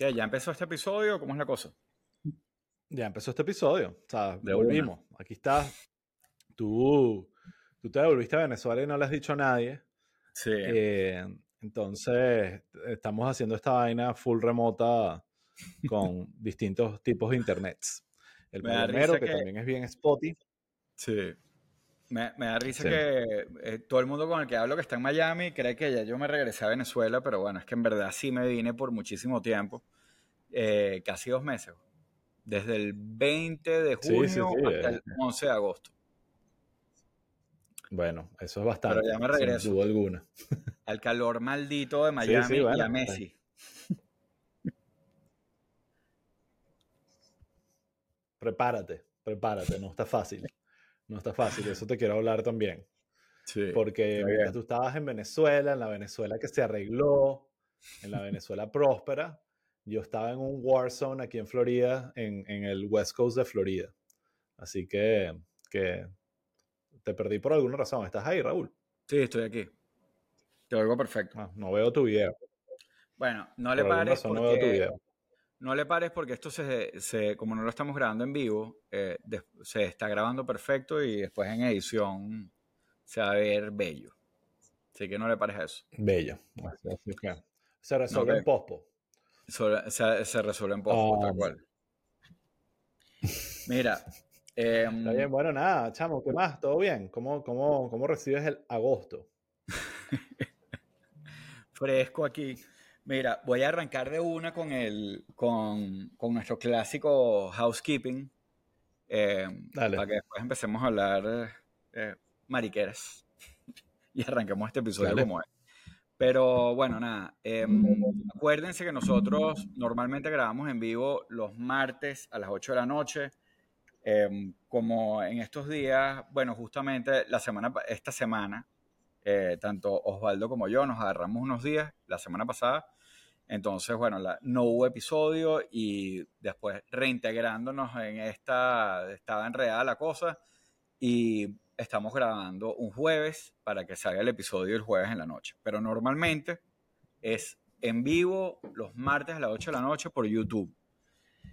¿Qué? ¿Ya empezó este episodio? ¿Cómo es la cosa? Ya empezó este episodio. O sea, volvimos. Aquí está. Tú, tú te devolviste a Venezuela y no le has dicho a nadie. Sí. Eh, entonces, estamos haciendo esta vaina full remota con distintos tipos de internets. El primero, que, también es bien spotty. Sí. Me, da risa que eh, todo el mundo con el que hablo que está en Miami cree que ya yo me regresé a Venezuela, pero bueno, es que en verdad sí me vine por muchísimo tiempo, eh, casi dos meses, desde el 20 de junio hasta el 11 de agosto. Bueno, eso es bastante. Pero ya me regreso. Sin duda alguna. Al calor maldito de Miami y a Messi. Prepárate, prepárate, no está fácil. No está fácil, eso te quiero hablar también. Sí, Porque tú estabas en Venezuela, en la Venezuela que se arregló, en la Venezuela próspera, yo estaba en un war zone aquí en Florida, en, en el West Coast de Florida. Así que, que te perdí por alguna razón. ¿Estás ahí, Raúl? Sí, estoy aquí. Te oigo perfecto. Ah, no veo tu video. Bueno, no le pares porque... No veo tu video no le pares porque esto se, como no lo estamos grabando en vivo, eh, se está grabando perfecto y después en edición se va a ver bello. Así que no le pares a eso. Bello. Se resuelve en pospo. Se, resuelve en pospo, tal ah. cual. Mira. Em, Está bien, bueno, nada, chamo, ¿qué más? ¿Todo bien? ¿Cómo, cómo, cómo recibes el agosto? Fresco aquí. Mira, voy a arrancar de una con, el, con, con nuestro clásico housekeeping. Eh, para que después empecemos a hablar eh, mariqueras. y arranquemos este episodio como es. Pero bueno, nada. Em, acuérdense que nosotros normalmente grabamos en vivo los martes a las 8 de la noche. Em, como en estos días, bueno, justamente la semana, esta semana, eh, tanto Osvaldo como yo nos agarramos unos días la semana pasada. Entonces, bueno, no hubo episodio y después reintegrándonos en esta, estaba enredada la cosa y estamos grabando un jueves para que salga el episodio el jueves en la noche. Pero normalmente es en vivo los martes a las 8 de la noche por YouTube.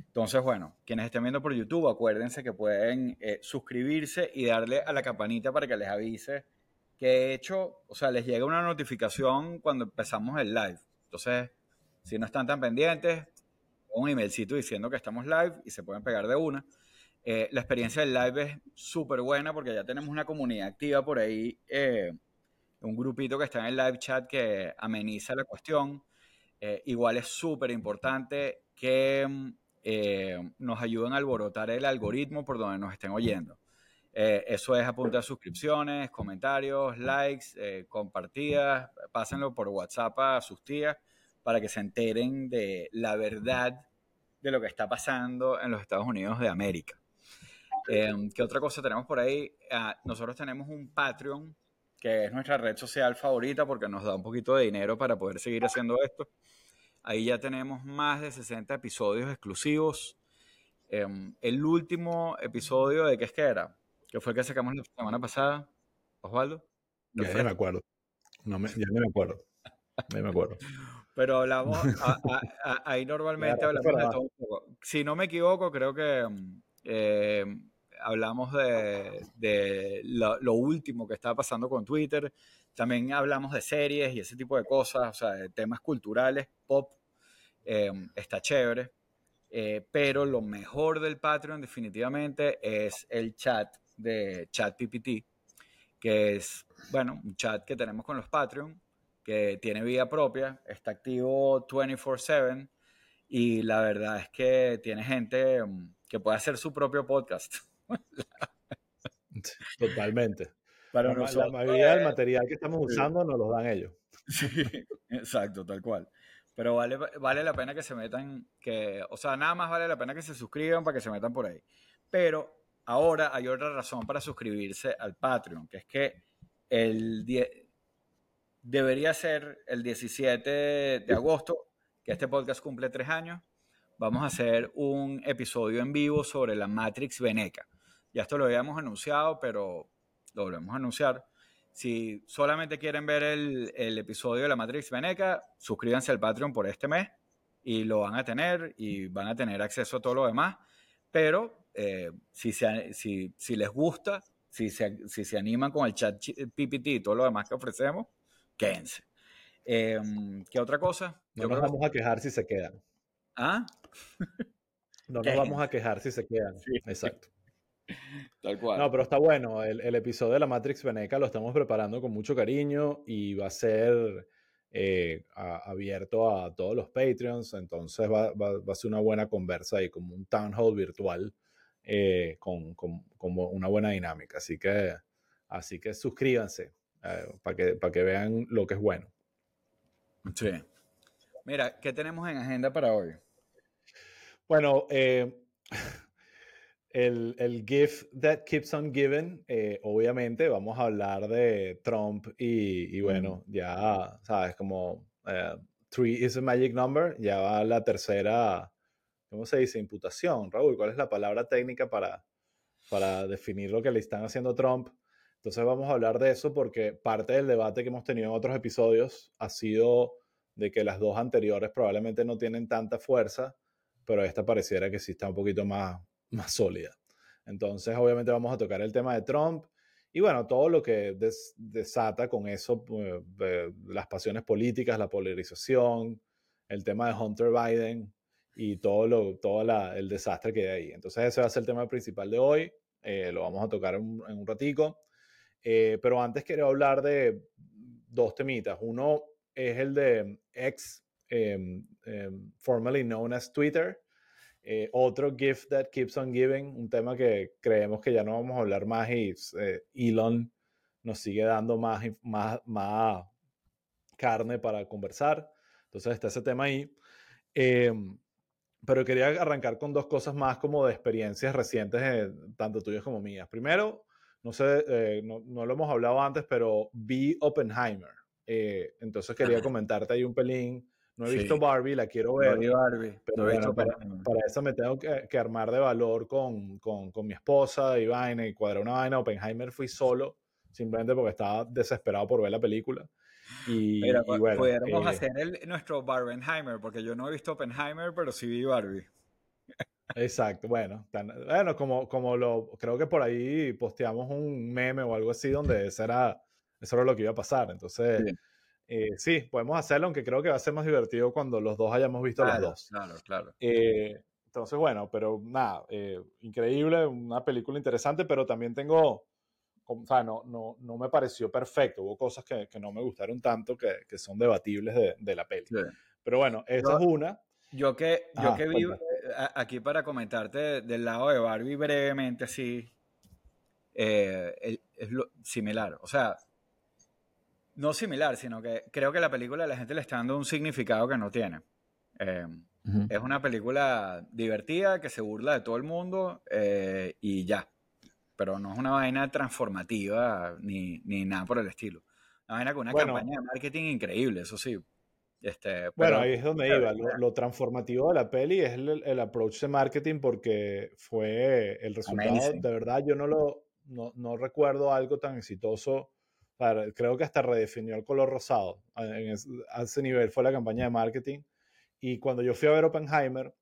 Entonces, bueno, quienes estén viendo por YouTube, acuérdense que pueden eh, suscribirse y darle a la campanita para que les avise que he hecho, o sea, les llega una notificación cuando empezamos el live. Entonces, si no están tan pendientes, un emailcito diciendo que estamos live y se pueden pegar de una. Eh, la experiencia del live es súper buena porque ya tenemos una comunidad activa por ahí, eh, un grupito que está en el live chat que ameniza la cuestión. Eh, igual es súper importante que nos ayuden a alborotar el algoritmo por donde nos estén oyendo. Eh, eso es apuntar suscripciones, comentarios, likes, eh, compartidas. Pásenlo por WhatsApp a sus tías para que se enteren de la verdad de lo que está pasando en los Estados Unidos de América. Em, ¿Qué otra cosa tenemos por ahí? Ah, nosotros tenemos un Patreon, que es nuestra red social favorita porque nos da un poquito de dinero para poder seguir haciendo esto. Ahí ya tenemos más de 60 episodios exclusivos. El último episodio de qué es que era? ¿Qué fue el que sacamos la semana pasada, Osvaldo? Ya, no me acuerdo. No me, ya no me acuerdo. No me acuerdo. Pero hablamos, ahí normalmente hablamos de todo un poco. Si no me equivoco, creo que eh, hablamos de, lo, último que estaba pasando con Twitter. También hablamos de series y ese tipo de cosas, o sea, de temas culturales, pop. Eh, está chévere. Eh, pero lo mejor del Patreon definitivamente es el chat de ChatPPT, que es, bueno, un chat que tenemos con los Patreon, que tiene vida propia, está activo 24/7 y la verdad es que tiene gente mm, que puede hacer su propio podcast. Totalmente. Para la, la mayoría del material que estamos usando nos lo dan ellos. Sí, exacto, tal cual. Pero vale, vale la pena que se metan, que, o sea, nada más vale la pena que se suscriban para que se metan por ahí. Pero Ahora hay otra razón para suscribirse al Patreon, que es que el debería ser el 17 de agosto, que este podcast cumple tres años. Vamos a hacer un episodio en vivo sobre la Matrix Veneca. Ya esto lo habíamos anunciado, pero lo volvemos a anunciar. Si solamente quieren ver el, el episodio de la Matrix Veneca, suscríbanse al Patreon por este mes y lo van a tener y van a tener acceso a todo lo demás, pero eh, si, si, si, les gusta, si se, si se animan con el chat PPT y todo lo demás que ofrecemos, quédense. Em, ¿Qué otra cosa? No nos vamos a quejar si se quedan. ¿Ah? No nos vamos a quejar si se quedan. Sí. Exacto. Tal cual. No, pero está bueno. El, el, episodio de la Matrix Veneca lo estamos preparando con mucho cariño y va a ser eh, abierto a todos los Patreons. Entonces va, va, va, a ser una buena conversa y como un town hall virtual eh, con, con, una buena dinámica. Así que, así que suscríbanse eh, para que, para que vean lo que es bueno. Sí. Mira, ¿qué tenemos en agenda para hoy? Bueno, eh, el, el, gift that keeps on giving, obviamente vamos a hablar de Trump y, y bueno, ya sabes, como three is a magic number, ya va la tercera ¿cómo se dice? Imputación, Raúl, ¿cuál es la palabra técnica para, para definir lo que le están haciendo a Trump? Entonces vamos a hablar de eso porque parte del debate que hemos tenido en otros episodios ha sido de que las dos anteriores probablemente no tienen tanta fuerza, pero esta pareciera que sí está un poquito más, más sólida. Entonces obviamente vamos a tocar el tema de Trump y bueno, todo lo que desata con eso, pues, las pasiones políticas, la polarización, el tema de Hunter Biden, y todo, lo, todo el desastre que hay ahí. Entonces ese va a ser el tema principal de hoy, eh, lo vamos a tocar en, un ratico, eh, pero antes quiero hablar de dos temitas. Uno es el de X, em, em, formerly known as Twitter. Eh, otro gift that keeps on giving, un tema que creemos que ya no vamos a hablar más y Elon nos sigue dando más, más, más carne para conversar. Entonces está ese tema ahí. Em, pero quería arrancar con dos cosas más como de experiencias recientes, eh, tanto tuyas como mías. Primero, no sé, eh, no, no, lo hemos hablado antes, pero vi Oppenheimer. Eh, entonces quería comentarte ahí un pelín. No he visto Barbie, la quiero ver. No Barbie. Pero bueno, para, para, eso me tengo que, que armar de valor con, con, con, mi esposa y vaina y cuadrar una vaina. Oppenheimer fui solo, simplemente porque estaba desesperado por ver la película. Y, Mira, bueno, podríamos eh, hacer el, nuestro Barbenheimer, porque yo no he visto Oppenheimer, pero sí vi Barbie. Exacto, bueno, bueno como, como lo, creo que por ahí posteamos un meme o algo así donde eso era, eso era lo que iba a pasar. Entonces, sí. Eh, sí, podemos hacerlo, aunque creo que va a ser más divertido cuando los dos hayamos visto claro, los dos. Claro, claro. Eh, entonces, bueno, pero nada, eh, increíble, una película interesante, pero también tengo o sea, no, no, no me pareció perfecto. Hubo cosas que, que no me gustaron tanto que, que son debatibles de, de la peli. Sí. Pero bueno, esa yo, es una. Yo que, yo que vi eh, aquí para comentarte del lado de Barbie brevemente, así, eh, es lo, similar. O sea, no similar, sino que creo que la película a la gente le está dando un significado que no tiene. Eh, uh -huh. Es una película divertida que se burla de todo el mundo eh, y ya pero no es una vaina transformativa ni, ni nada por el estilo. Una vaina con una bueno, campaña de marketing increíble, eso sí. Este, pero, bueno, ahí es donde iba. Lo, lo, transformativo de la peli es el, el, approach de marketing porque fue el resultado. Amazing. De verdad, yo no lo no, no recuerdo algo tan exitoso. Para, creo que hasta redefinió el color rosado. En ese, a ese nivel fue la campaña de marketing. Y cuando yo fui a ver Oppenheimer,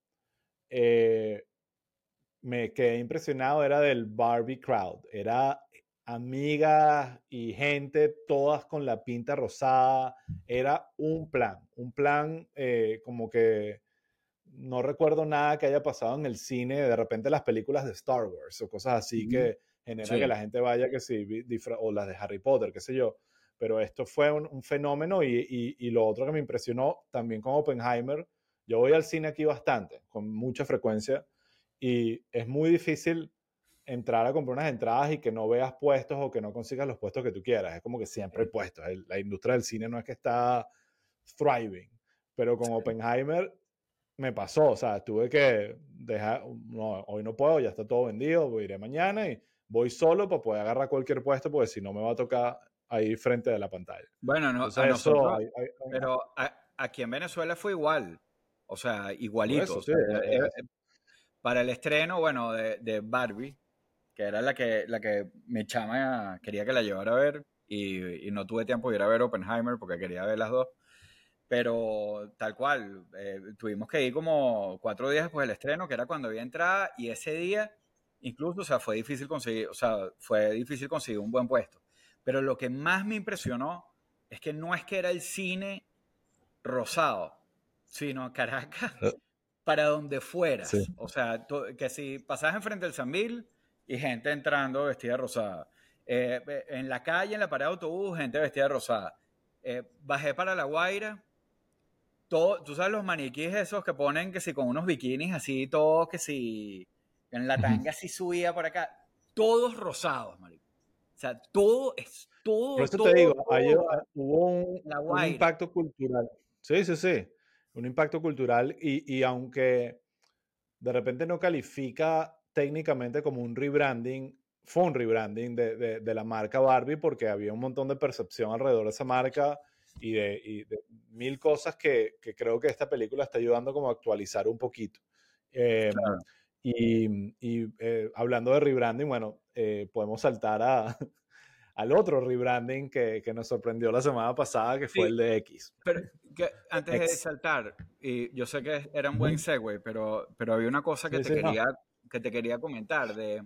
eh, me quedé impresionado era del Barbie crowd. Era amigas y gente, todas con la pinta rosada. Era un plan, un plan eh, como que no recuerdo nada que haya pasado en el cine, de repente las películas de Star Wars o cosas así mm. que genera sí. que la gente vaya que sí, o las de Harry Potter, qué sé yo. Pero esto fue un, un fenómeno y, y, y, lo otro que me impresionó también con Oppenheimer, yo voy al cine aquí bastante, con mucha frecuencia, y es muy difícil entrar a comprar unas entradas y que no veas puestos o que no consigas los puestos que tú quieras. Es como que siempre hay puestos. La industria del cine no es que está thriving, pero con Oppenheimer me pasó, o sea, tuve que dejar, no, hoy no puedo, ya está todo vendido, voy iré mañana y voy solo para poder agarrar cualquier puesto porque si no me va a tocar ahí frente de la pantalla. Bueno, no, Entonces, a nosotros, hay, hay, pero a, aquí en Venezuela fue igual, o sea, igualito. Eso, sí, o sea, es, es, para el estreno, bueno, de, de, Barbie, que era la que, la que mi chama quería que la llevara a ver y, no tuve tiempo de ir a ver Oppenheimer porque quería ver las dos. pero tal cual, eh, tuvimos que ir como cuatro días después del estreno, que era cuando había entrada, y ese día incluso, o sea, fue difícil conseguir, o sea, fue difícil conseguir un buen puesto. Pero lo que más me impresionó es que no es que era el cine rosado, sino Caracas. Para donde fueras. O sea, que si pasabas enfrente del Sambil y gente entrando vestida rosada. Eh, en la calle, en la parada de autobús, gente vestida rosada. Eh, bajé para La Guaira. Todo, tú sabes los maniquíes esos que ponen que si con unos bikinis así, todos que si en la tanga así subía por acá. Todos rosados, marico. O sea, todo es todo. Por eso te digo, hubo un, impacto cultural. Sí, sí, sí. Un impacto cultural y, y aunque de repente no califica técnicamente como un rebranding, fue un rebranding de, de, la marca Barbie porque había un montón de percepción alrededor de esa marca y de, y de mil cosas que, que, creo que esta película está ayudando como a actualizar un poquito. Eh, y, y eh, hablando de rebranding, bueno, eh, podemos saltar a, al otro rebranding que, que, nos sorprendió la semana pasada, que fue el de X. Pero antes de saltar, y yo sé que era un buen segue, pero, pero había una cosa que, te quería, que te quería comentar de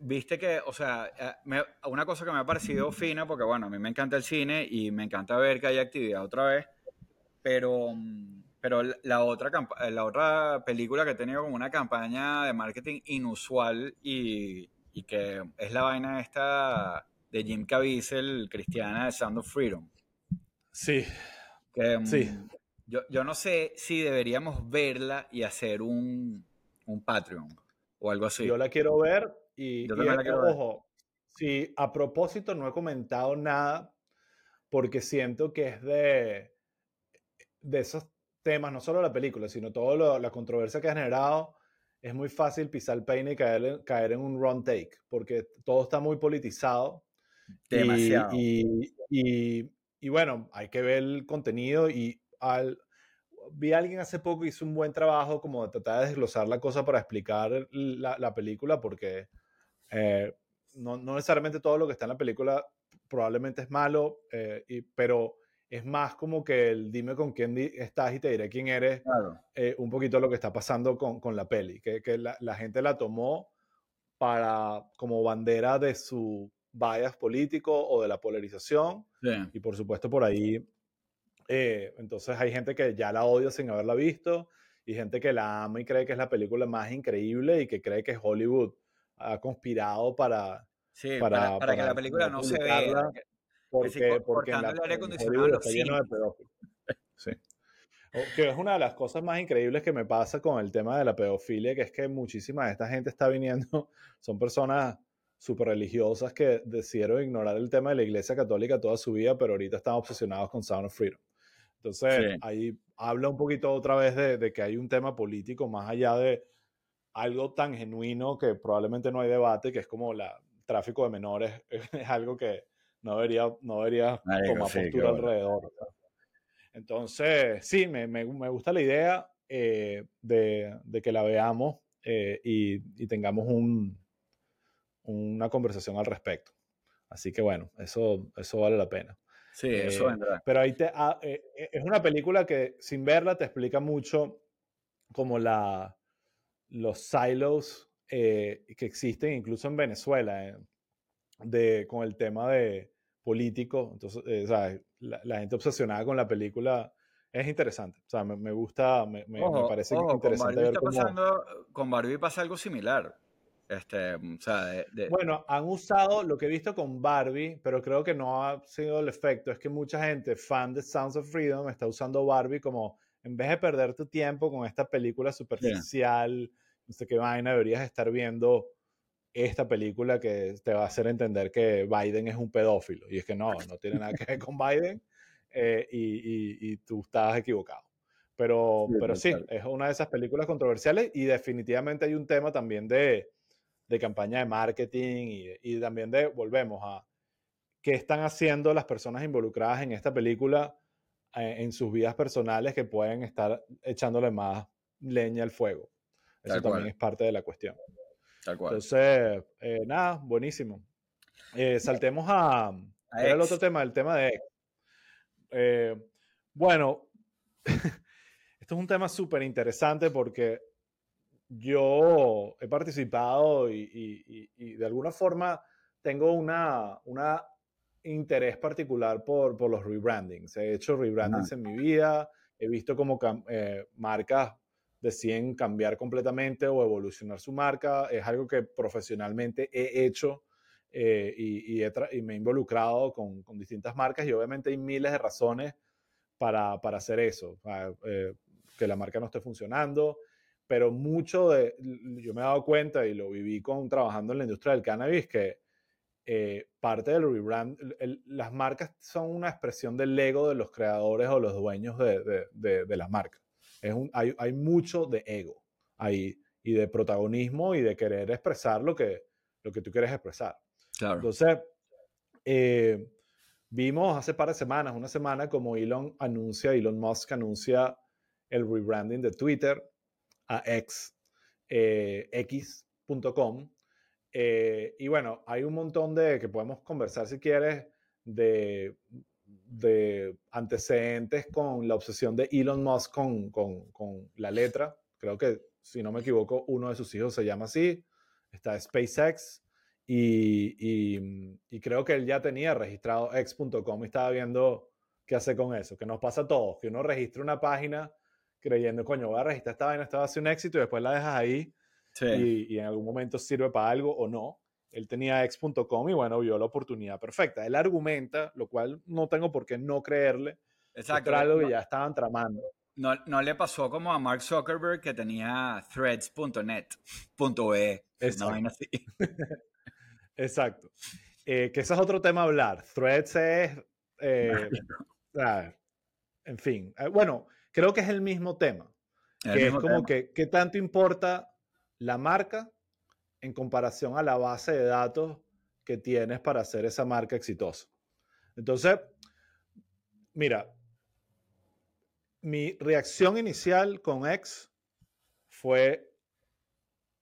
viste que, o sea, eh, una cosa que me ha parecido fina, porque bueno, a mí me encanta el cine y me encanta ver que hay actividad otra vez, pero, pero la, otra, la otra película que he tenido como una campaña de marketing inusual y, y que es la vaina esta de Jim Caviezel, cristiana de Sound of Freedom. Sí. Que, sí. Yo, yo no sé si deberíamos verla y hacer un, un Patreon o algo así. Yo la quiero ver y, ojo, si a propósito no he comentado nada, porque siento que es de, de esos temas, no solo la película, sino toda la controversia que ha generado, es muy fácil pisar el peine y caer, caer en un run take, porque todo está muy politizado. Demasiado. Y, y, y, bueno, hay que ver el contenido y al, vi a alguien hace poco hizo un buen trabajo como de tratar de desglosar la cosa para explicar la, la película, porque eh, no, no, necesariamente todo lo que está en la película probablemente es malo, eh, y, pero es más como que el dime con quién estás y te diré quién eres, eh, un poquito lo que está pasando con, con la peli, que, que la, la, gente la tomó para como bandera de su bias político o de la polarización, y por supuesto por ahí, entonces hay gente que ya la odia sin haberla visto, y gente que la ama y cree que es la película más increíble y que cree que es Hollywood ha conspirado para, para, para, que la película no se vea. Porque, porque el aire acondicionado está lleno de pedófilos. Sí. Que es una de las cosas más increíbles que me pasa con el tema de la pedofilia, que es que muchísima de esta gente está viniendo, son personas súper religiosas que decidieron ignorar el tema de la iglesia católica toda su vida, pero ahorita están obsesionados con Sound of Freedom. Entonces, ahí habla un poquito otra vez de, de, que hay un tema político más allá de, algo tan genuino que probablemente no hay debate, que es como la tráfico de menores, es algo que no debería, no debería tomar postura alrededor. Entonces, sí, me, me, me, gusta la idea eh, de, de, que la veamos eh, y, y, tengamos un, una conversación al respecto. Así que bueno, eso, eso vale la pena. Sí, eso eh, vendrá. Pero ahí te, ah, es una película que sin verla te explica mucho como la, los silos que existen incluso en Venezuela, de, con el tema de político. Entonces, eh, La, gente obsesionada con la película es interesante. O sea, me, gusta, me, me, parece interesante ver cómo... Pasando, con Barbie pasa algo similar. Este, o sea, Bueno, han usado lo que he visto con Barbie, pero creo que no ha sido el efecto. Es que mucha gente, fan de Sounds of Freedom, está usando Barbie como en vez de perder tu tiempo con esta película superficial, no sé qué vaina, deberías estar viendo esta película que te va a hacer entender que Biden es un pedófilo. Y es que no, no tiene nada que ver con Biden eh, y, y, tú estás equivocado. Pero sí, pero sí es una de esas películas controversiales y definitivamente hay un tema también de, de campaña de marketing y, y, también de, volvemos a, qué están haciendo las personas involucradas en esta película eh, en sus vidas personales que pueden estar echándole más leña al fuego. Eso también es parte de la cuestión. Tal cual. Entonces, eh, nada, buenísimo. Eh, saltemos a, a el otro tema, el tema de Bueno, esto es un tema súper interesante porque yo he participado y, de alguna forma tengo una, una interés particular por, por los rebrandings. He hecho rebrandings en mi vida, he visto cómo eh, marcas deciden cambiar completamente o evolucionar su marca. Es algo que profesionalmente he hecho eh, y, y, me he involucrado con, con, distintas marcas y obviamente hay miles de razones para, para hacer eso, eh, que la marca no esté funcionando, pero mucho de, yo me he dado cuenta y lo viví con trabajando en la industria del cannabis, que eh, parte del rebrand, las marcas son una expresión del ego de los creadores o los dueños de, de, de, las marcas. Es un, hay, hay, mucho de ego ahí y de protagonismo y de querer expresar lo que, lo que tú quieres expresar. Entonces, eh, vimos hace par de semanas, una semana, como Elon anuncia, Elon Musk anuncia el rebranding de Twitter a X, eh, X.com. Eh, y bueno, hay un montón de que podemos conversar si quieres de, de antecedentes con la obsesión de Elon Musk con, con, con, la letra. Creo que, si no me equivoco, uno de sus hijos se llama así. Está SpaceX. Y, y, creo que él ya tenía registrado x.com y estaba viendo qué hace con eso, que nos pasa a todos, que uno registra una página creyendo, coño, voy a registrar esta vaina, esta va a ser un éxito y después la dejas ahí y, y, en algún momento sirve para algo o no. Él tenía x.com y bueno, vio la oportunidad perfecta. Él argumenta, lo cual no tengo por qué no creerle, Exacto. algo que ya estaban tramando. No, no, le pasó como a Mark Zuckerberg que tenía threads.net.e. Exacto. así. Exacto. Eh, que ese es otro tema a hablar. Threads es. Eh, en fin. Eh, bueno, creo que es el mismo tema. que es como que, ¿qué tanto importa la marca en comparación a la base de datos que tienes para hacer esa marca exitosa? Entonces, mira, mi reacción inicial con X fue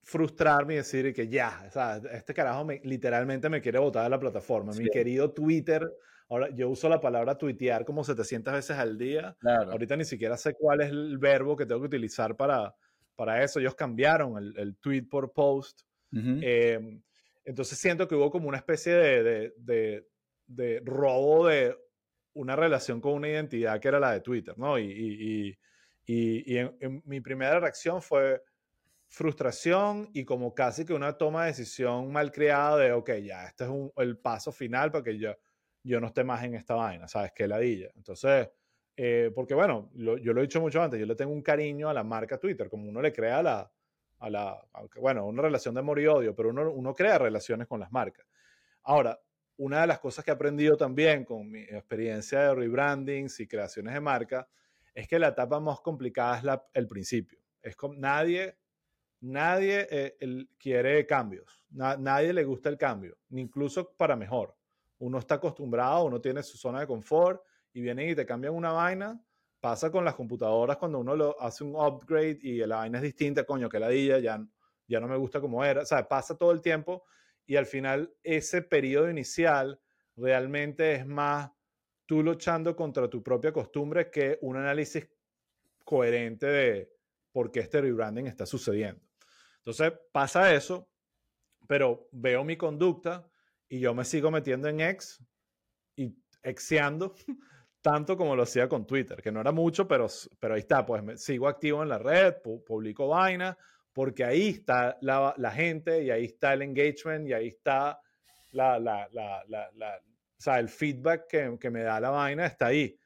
frustrarme y decir que ya, o sea, este carajo me, literalmente me quiere botar de la plataforma. Mi querido Twitter, ahora yo uso la palabra tuitear como 700 veces al día. Ahorita ni siquiera sé cuál es el verbo que tengo que utilizar para, para eso. Ellos cambiaron el, el tweet por post. Em, entonces siento que hubo como una especie de, de, de, robo de una relación con una identidad que era la de Twitter, ¿no? Y, y, y, mi primera reacción fue frustración y como casi que una toma de decisión mal creada de, ok, ya, este es el paso final para que yo, yo no esté más en esta vaina, ¿sabes? Que ladilla. Entonces, eh, porque bueno, yo lo he dicho mucho antes, yo le tengo un cariño a la marca Twitter, como uno le crea la, a la aunque, bueno, una relación de amor y odio, pero uno, uno crea relaciones con las marcas. Ahora, una de las cosas que he aprendido también con mi experiencia de rebrandings y creaciones de marca es que la etapa más complicada es el principio. Es como, nadie Nadie eh, quiere cambios, nadie le gusta el cambio, ni incluso para mejor. Uno está acostumbrado, uno tiene su zona de confort y vienen y te cambian una vaina. Pasa con las computadoras cuando uno lo hace un upgrade y la vaina es distinta, coño, que la dilla, ya, ya no me gusta como era. O sea, pasa todo el tiempo y al final ese periodo inicial realmente es más tú luchando contra tu propia costumbre que un análisis coherente de por qué este rebranding está sucediendo. Entonces pasa eso, pero veo mi conducta y yo me sigo metiendo en ex y exeando tanto como lo hacía con Twitter, que no era mucho, pero, pero ahí está, pues me, sigo activo en la red, publico vaina, porque ahí está la, la, gente y ahí está el engagement y ahí está la, la, la o sea, el feedback que, que, me da la vaina está ahí.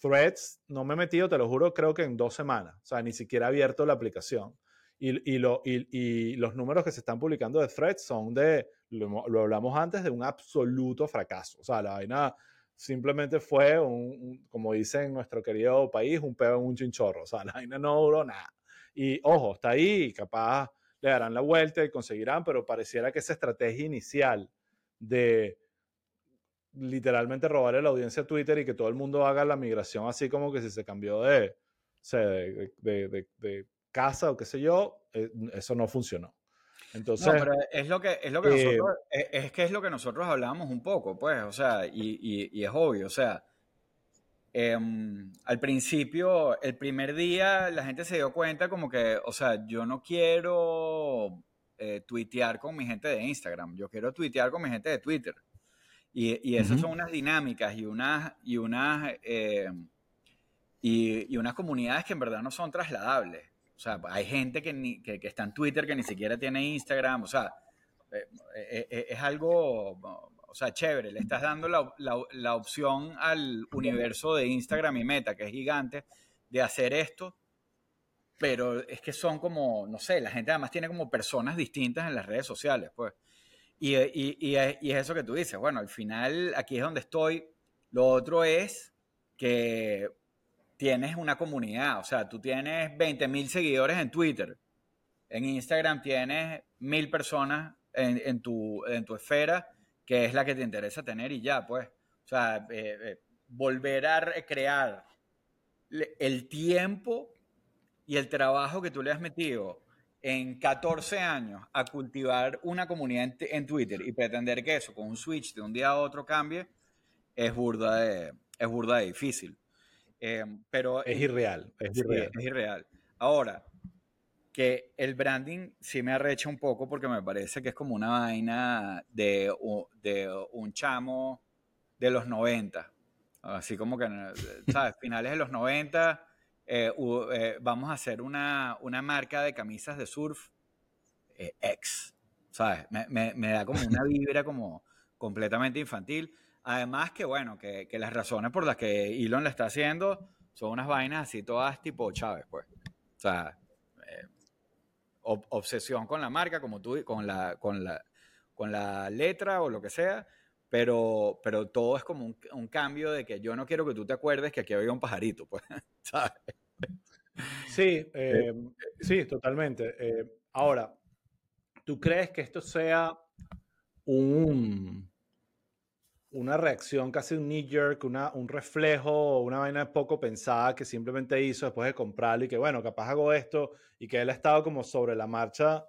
Threads no me he metido, te lo juro, creo que en dos semanas. O sea, ni siquiera he abierto la aplicación. Y, lo, y, los números que se están publicando de Threads son de, lo, hablamos antes, de un absoluto fracaso. O sea, la vaina simplemente fue, un, como dicen en nuestro querido país, un pedo en un chinchorro. O sea, la vaina no duró nada. Y ojo, está ahí, capaz le darán la vuelta y conseguirán, pero pareciera que esa estrategia inicial de literalmente robarle la audiencia a Twitter y que todo el mundo haga la migración así como que si se cambió de casa o qué sé yo, eh, eso no funcionó. Entonces, es lo que, es lo que eh, nosotros, es, que es lo que nosotros hablábamos un poco, pues, o sea, y, y, es obvio, o sea, em, al principio, el primer día, la gente se dio cuenta como que, o sea, yo no quiero eh, tuitear con mi gente de Instagram, yo quiero tuitear con mi gente de Twitter. Y, y esas son unas dinámicas y unas, y unas, em, y, y, unas comunidades que en verdad no son trasladables. O sea, hay gente que, que, que, está en Twitter que ni siquiera tiene Instagram. O sea, eh, eh, es algo o sea, chévere, le estás dando la, la, opción al universo de Instagram y Meta, que es gigante, de hacer esto, pero es que son como, no sé, la gente además tiene como personas distintas en las redes sociales, pues. Y, y, y es eso que tú dices, bueno, al final aquí es donde estoy. Lo otro es que tienes una comunidad, o sea, tú tienes 20 mil seguidores en Twitter, en Instagram tienes mil personas en, tu, esfera que es la que te interesa tener y ya, pues. O sea, eh, eh, volver a recrear el tiempo y el trabajo que tú le has metido en 14 años a cultivar una comunidad en, Twitter y pretender que eso con un switch de un día a otro cambie, es burda de, es burda difícil. Eh, pero es irreal, es irreal. es irreal. Ahora, que el branding sí me arrecha un poco porque me parece que es como una vaina de, de un chamo de los 90. Así como que, ¿sabes? Finales de los 90, eh, eh, vamos a hacer una, una, marca de camisas de surf eh, X, ¿sabes? Me, me, me, da como una vibra como completamente infantil. Además que, bueno, que, que las razones por las que Elon la está haciendo son unas vainas así todas tipo Chávez, pues. O sea, obsesión con la marca, como tú, con la, con la, con la letra o lo que sea, pero, pero todo es como un, cambio de que yo no quiero que tú te acuerdes que aquí había un pajarito, pues, ¿sabes? Sí, eh, sí, totalmente. Eh, ahora, ¿tú crees que esto sea un, una reacción, casi un knee-jerk, un reflejo, una vaina poco pensada que simplemente hizo después de comprarlo y que, bueno, capaz hago esto y que él ha estado como sobre la marcha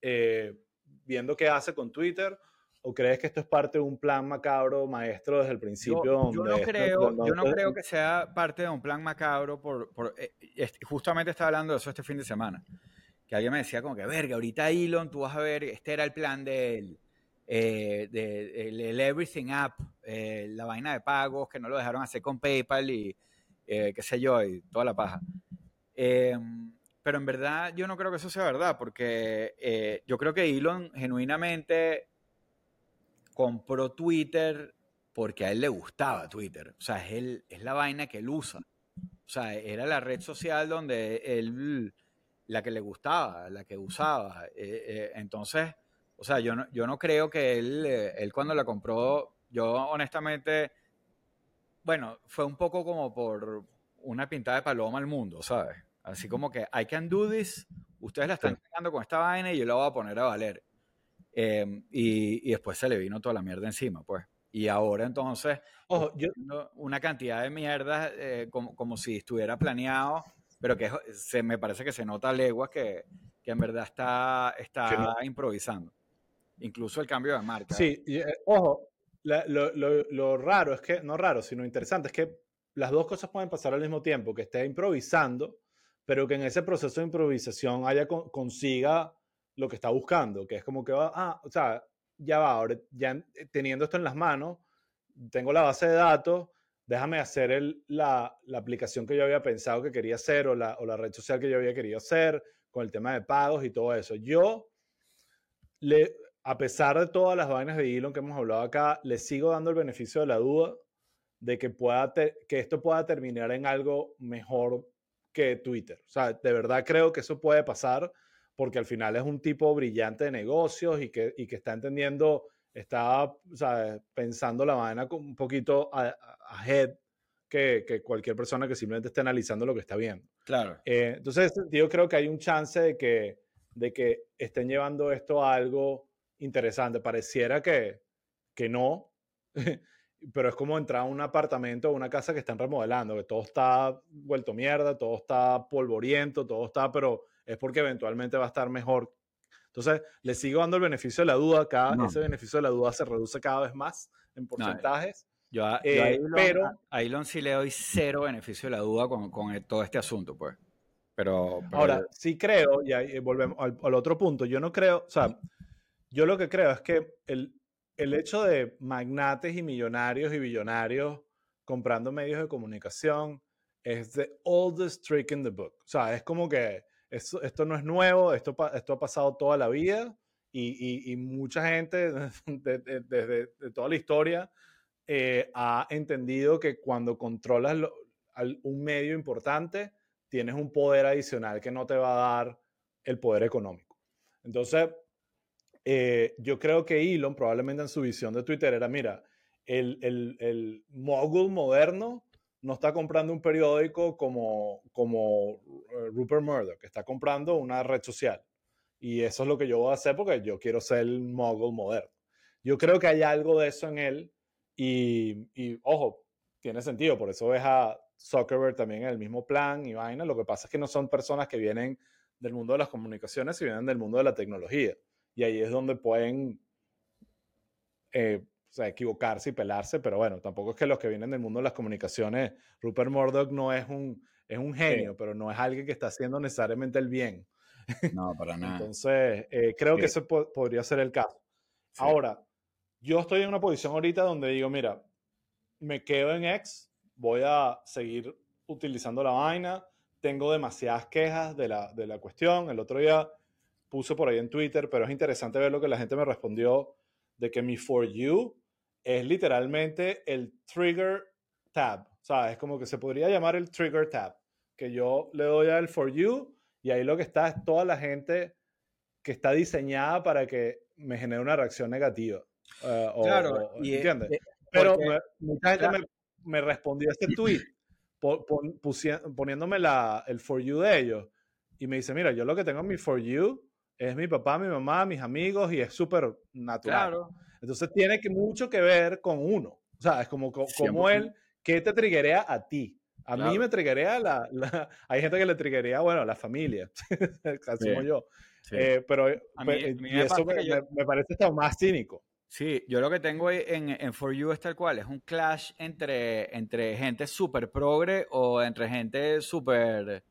eh, viendo qué hace con Twitter? ¿O crees que esto es parte de un plan macabro maestro desde el principio? Yo, no, creo, yo no creo que sea parte de un plan macabro. Por, por eh, justamente estaba hablando de eso este fin de semana. Que alguien me decía como que, verga, ahorita Elon, tú vas a ver, este era el plan de él eh, de, el, Everything App, eh, la vaina de pagos que no lo dejaron hacer con PayPal y eh, qué sé yo, y toda la paja. Em, pero en verdad yo no creo que eso sea verdad, porque yo creo que Elon genuinamente compró Twitter porque a él le gustaba Twitter. O sea, es, él, es la vaina que él usa. O sea, era la red social donde él, la que le gustaba, la que usaba. entonces, o sea, yo no, yo no creo que él, eh, él cuando la compró, yo honestamente, bueno, fue un poco como por una pintada de paloma al mundo, ¿sabes? Así como que, I can do this, ustedes la están creando con esta vaina y yo la voy a poner a valer. Em, y, y, después se le vino toda la mierda encima, pues. Y ahora entonces, Ojo, yo... una cantidad de mierda eh, como, como, si estuviera planeado, pero que se, me parece que se nota a leguas que, que en verdad está, está improvisando incluso el cambio de marca. Sí, eh, ojo, lo, lo, lo, raro es que, no raro, sino interesante, es que las dos cosas pueden pasar al mismo tiempo, que esté improvisando, pero que en ese proceso de improvisación haya consiga lo que está buscando, que es como que va, ah, o sea, ya va, ahora ya teniendo esto en las manos, tengo la base de datos, déjame hacer el, la, la, aplicación que yo había pensado que quería hacer o la, o la red social que yo había querido hacer con el tema de pagos y todo eso. Yo le, a pesar de todas las vainas de Elon que hemos hablado acá, le sigo dando el beneficio de la duda de que, pueda que esto pueda terminar en algo mejor que Twitter. O sea, de verdad creo que eso puede pasar porque al final es un tipo brillante de negocios y que, y que está entendiendo, está o sea, pensando la vaina un poquito ahead que, que, cualquier persona que simplemente esté analizando lo que está viendo. Claro. Eh, entonces, yo creo que hay un chance de que, de que estén llevando esto a algo interesante. Pareciera que, que no, pero es como entrar a un apartamento o una casa que están remodelando, que todo está vuelto mierda, todo está polvoriento, todo está, pero es porque eventualmente va a estar mejor. Entonces, le sigo dando el beneficio de la duda, cada, ese beneficio de la duda se reduce cada vez más en porcentajes. Yo, a, eh, pero, a Elon sí le doy cero beneficio de la duda con, con todo este asunto, pues. Pero, Ahora, sí creo, y ahí volvemos al, otro punto, yo no creo, o sea, yo lo que creo es que el, el hecho de magnates y millonarios y billonarios comprando medios de comunicación es the oldest trick in the book. O sea, es como que esto, esto no es nuevo, esto, esto ha pasado toda la vida y, y, mucha gente desde de, toda la historia eh, ha entendido que cuando controlas un medio importante, tienes un poder adicional que no te va a dar el poder económico. Entonces, eh, yo creo que Elon probablemente en su visión de Twitter era, mira, el, el, el mogul moderno no está comprando un periódico como, como eh, Rupert Murdoch, está comprando una red social. Y eso es lo que yo voy a hacer porque yo quiero ser el mogul moderno. Yo creo que hay algo de eso en él y, y ojo, tiene sentido, por eso ves a Zuckerberg también en el mismo plan y vaina. Lo que pasa es que no son personas que vienen del mundo de las comunicaciones y vienen del mundo de la tecnología. Y ahí es donde pueden eh, equivocarse y pelarse, pero bueno, tampoco es que los que vienen del mundo de las comunicaciones, Rupert Murdoch no es un, es un genio, pero no es alguien que está haciendo necesariamente el bien. No, para nada. Entonces, eh, creo que ese podría ser el caso. Ahora, yo estoy en una posición ahorita donde digo, mira, me quedo en X, voy a seguir utilizando la vaina, tengo demasiadas quejas de la, de la cuestión. El otro día puse por ahí en Twitter, pero es interesante ver lo que la gente me respondió de que mi For You es literalmente el trigger tab. O sea, es como que se podría llamar el trigger tab, que yo le doy al For You y ahí lo que está es toda la gente que está diseñada para que me genere una reacción negativa. Eh, claro, y, ¿entiendes? Eh, pero mucha gente me, respondió a este tweet poniéndome la, el For You de ellos y me dice, mira, yo lo que tengo en mi For You es mi papá, mi mamá, mis amigos y es súper natural. Entonces tiene que, mucho que ver con uno. O sea, es como, como él, ¿qué te triguea a ti? A mí me triguea la, la, Hay gente que le triguea, bueno, la familia, así como yo. Eh, pero a mí, eso me, parece hasta más cínico. Sí, yo lo que tengo en, en For You es tal cual, es un clash entre, entre gente súper progre o entre gente súper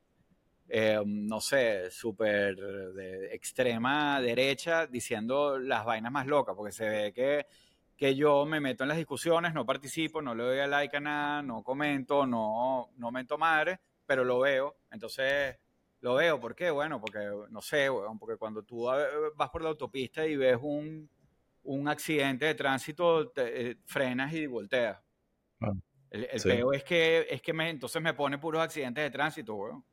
eh, no sé, súper de extrema derecha diciendo las vainas más locas, porque se ve que, que yo me meto en las discusiones, no participo, no le doy a like a nada, no comento, no, no mento madre, pero lo veo. Entonces, lo veo, ¿por qué? Bueno, porque, no sé, porque cuando tú vas por la autopista y ves un, un accidente de tránsito, te, eh, frenas y volteas. Ah, el, el peo es que, es que me, entonces me pone puros accidentes de tránsito, weón.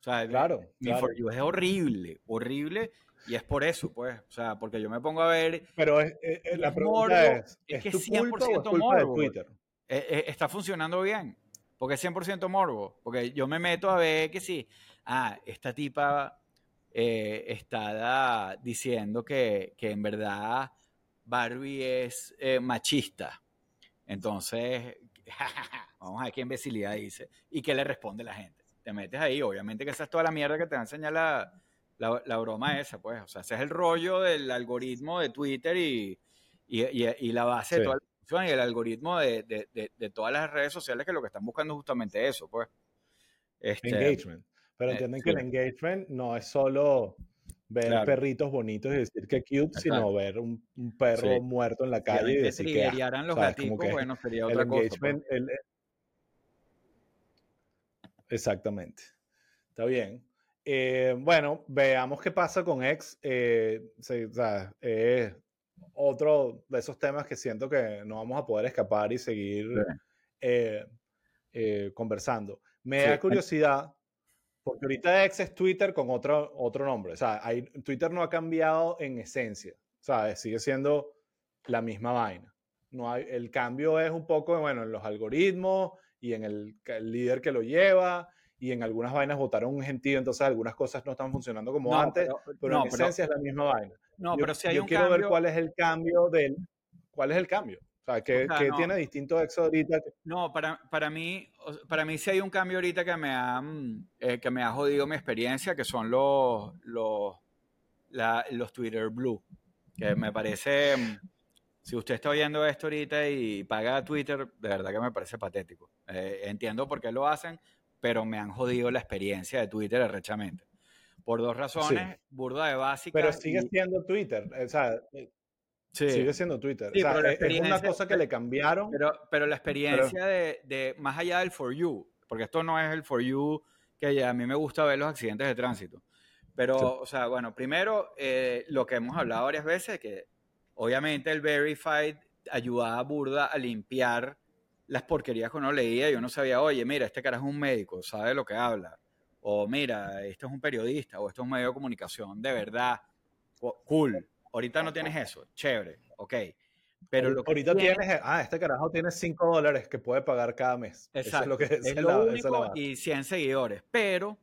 O sea, claro, mi For You es horrible, horrible. Y es por eso, pues. O sea, porque yo me pongo a ver. Pero es, la pregunta es: ¿es, que tu 100% culpa morbo, de Twitter? Eh, eh, está funcionando bien. Porque es 100% morbo. Porque yo me meto a ver que sí. Ah, esta tipa eh, está diciendo que, que, en verdad Barbie es machista. Entonces, vamos a ver qué imbecilidad dice. ¿Y qué le responde la gente? Te metes ahí, obviamente que esa es toda la mierda que te va a enseñar la, la, broma esa, pues, o sea, ese es el rollo del algoritmo de Twitter y, y, y, la base de toda la función y el algoritmo de, de, de, todas las redes sociales que lo que están buscando es justamente eso, pues. Este, engagement. Pero eh, entienden que el engagement no es solo ver perritos bonitos y decir que cute, sino ver un, un perro muerto en la calle y decir que... Ah, los gatitos, bueno, sería otra cosa. Pues. El, Exactamente. Está bien. Eh, bueno, veamos qué pasa con X. Eh, otro de esos temas que siento que no vamos a poder escapar y seguir eh, conversando. Me da curiosidad, porque ahorita X es Twitter con otro, otro nombre. O sea, Twitter no ha cambiado en esencia. ¿sabes? Sigue siendo la misma vaina. No hay, el cambio es un poco, bueno, en los algoritmos, y en el, líder que lo lleva y en algunas vainas votaron un gentío, entonces algunas cosas no están funcionando como antes, pero, en esencia es la misma vaina. No, pero si hay yo un quiero ver cuál es el cambio del... ¿Cuál es el cambio? O sea, ¿qué, tiene distinto EXO ahorita? No, para, para, mí, para mí sí hay un cambio ahorita que me ha, eh, que me ha jodido mi experiencia, que son los, los, los Twitter Blue, que me parece... O si usted está oyendo esto ahorita y paga Twitter, de verdad que me parece patético. Eh, entiendo por qué lo hacen, pero me han jodido la experiencia de Twitter arrechamente. Por dos razones, burda de básica. Pero sigue siendo Twitter. O sea, eh, sigue siendo Twitter. o sea, es una cosa que le cambiaron. Pero, pero la experiencia de, de, más allá del For You, porque esto no es el For You que a mí me gusta ver los accidentes de tránsito. Pero, o sea, bueno, primero, eh, lo que hemos hablado varias veces, que obviamente el Verified ayudaba a Burda a limpiar las porquerías que uno leía y uno sabía, oye, mira, este cara es un médico, sabe lo que habla. O mira, este es un periodista, o esto es un medio de comunicación, de verdad, cool. Ahorita no tienes eso, chévere, ok. Pero lo que ahorita tienes, ah, este carajo tiene 5 dólares que puede pagar cada mes. Exacto. es lo que es, lo único, y 100 seguidores. Pero,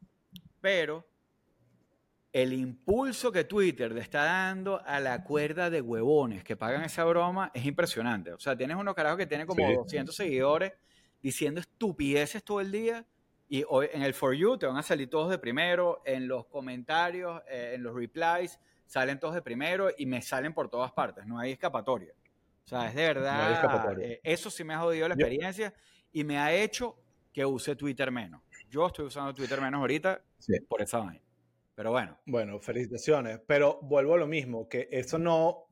pero, el impulso que Twitter le está dando a la cuerda de huevones que pagan esa broma es impresionante. O sea, tienes unos carajos que tienen como 200 seguidores diciendo estupideces todo el día y hoy en el For You te van a salir todos de primero, en los comentarios, eh, en los replies, salen todos de primero y me salen por todas partes, no hay escapatoria. O sea, es de verdad, eh, eso sí me ha jodido la experiencia y me ha hecho que use Twitter menos. Yo estoy usando Twitter menos ahorita por esa vaina. Pero bueno. Bueno, felicitaciones. Pero vuelvo a lo mismo, que eso no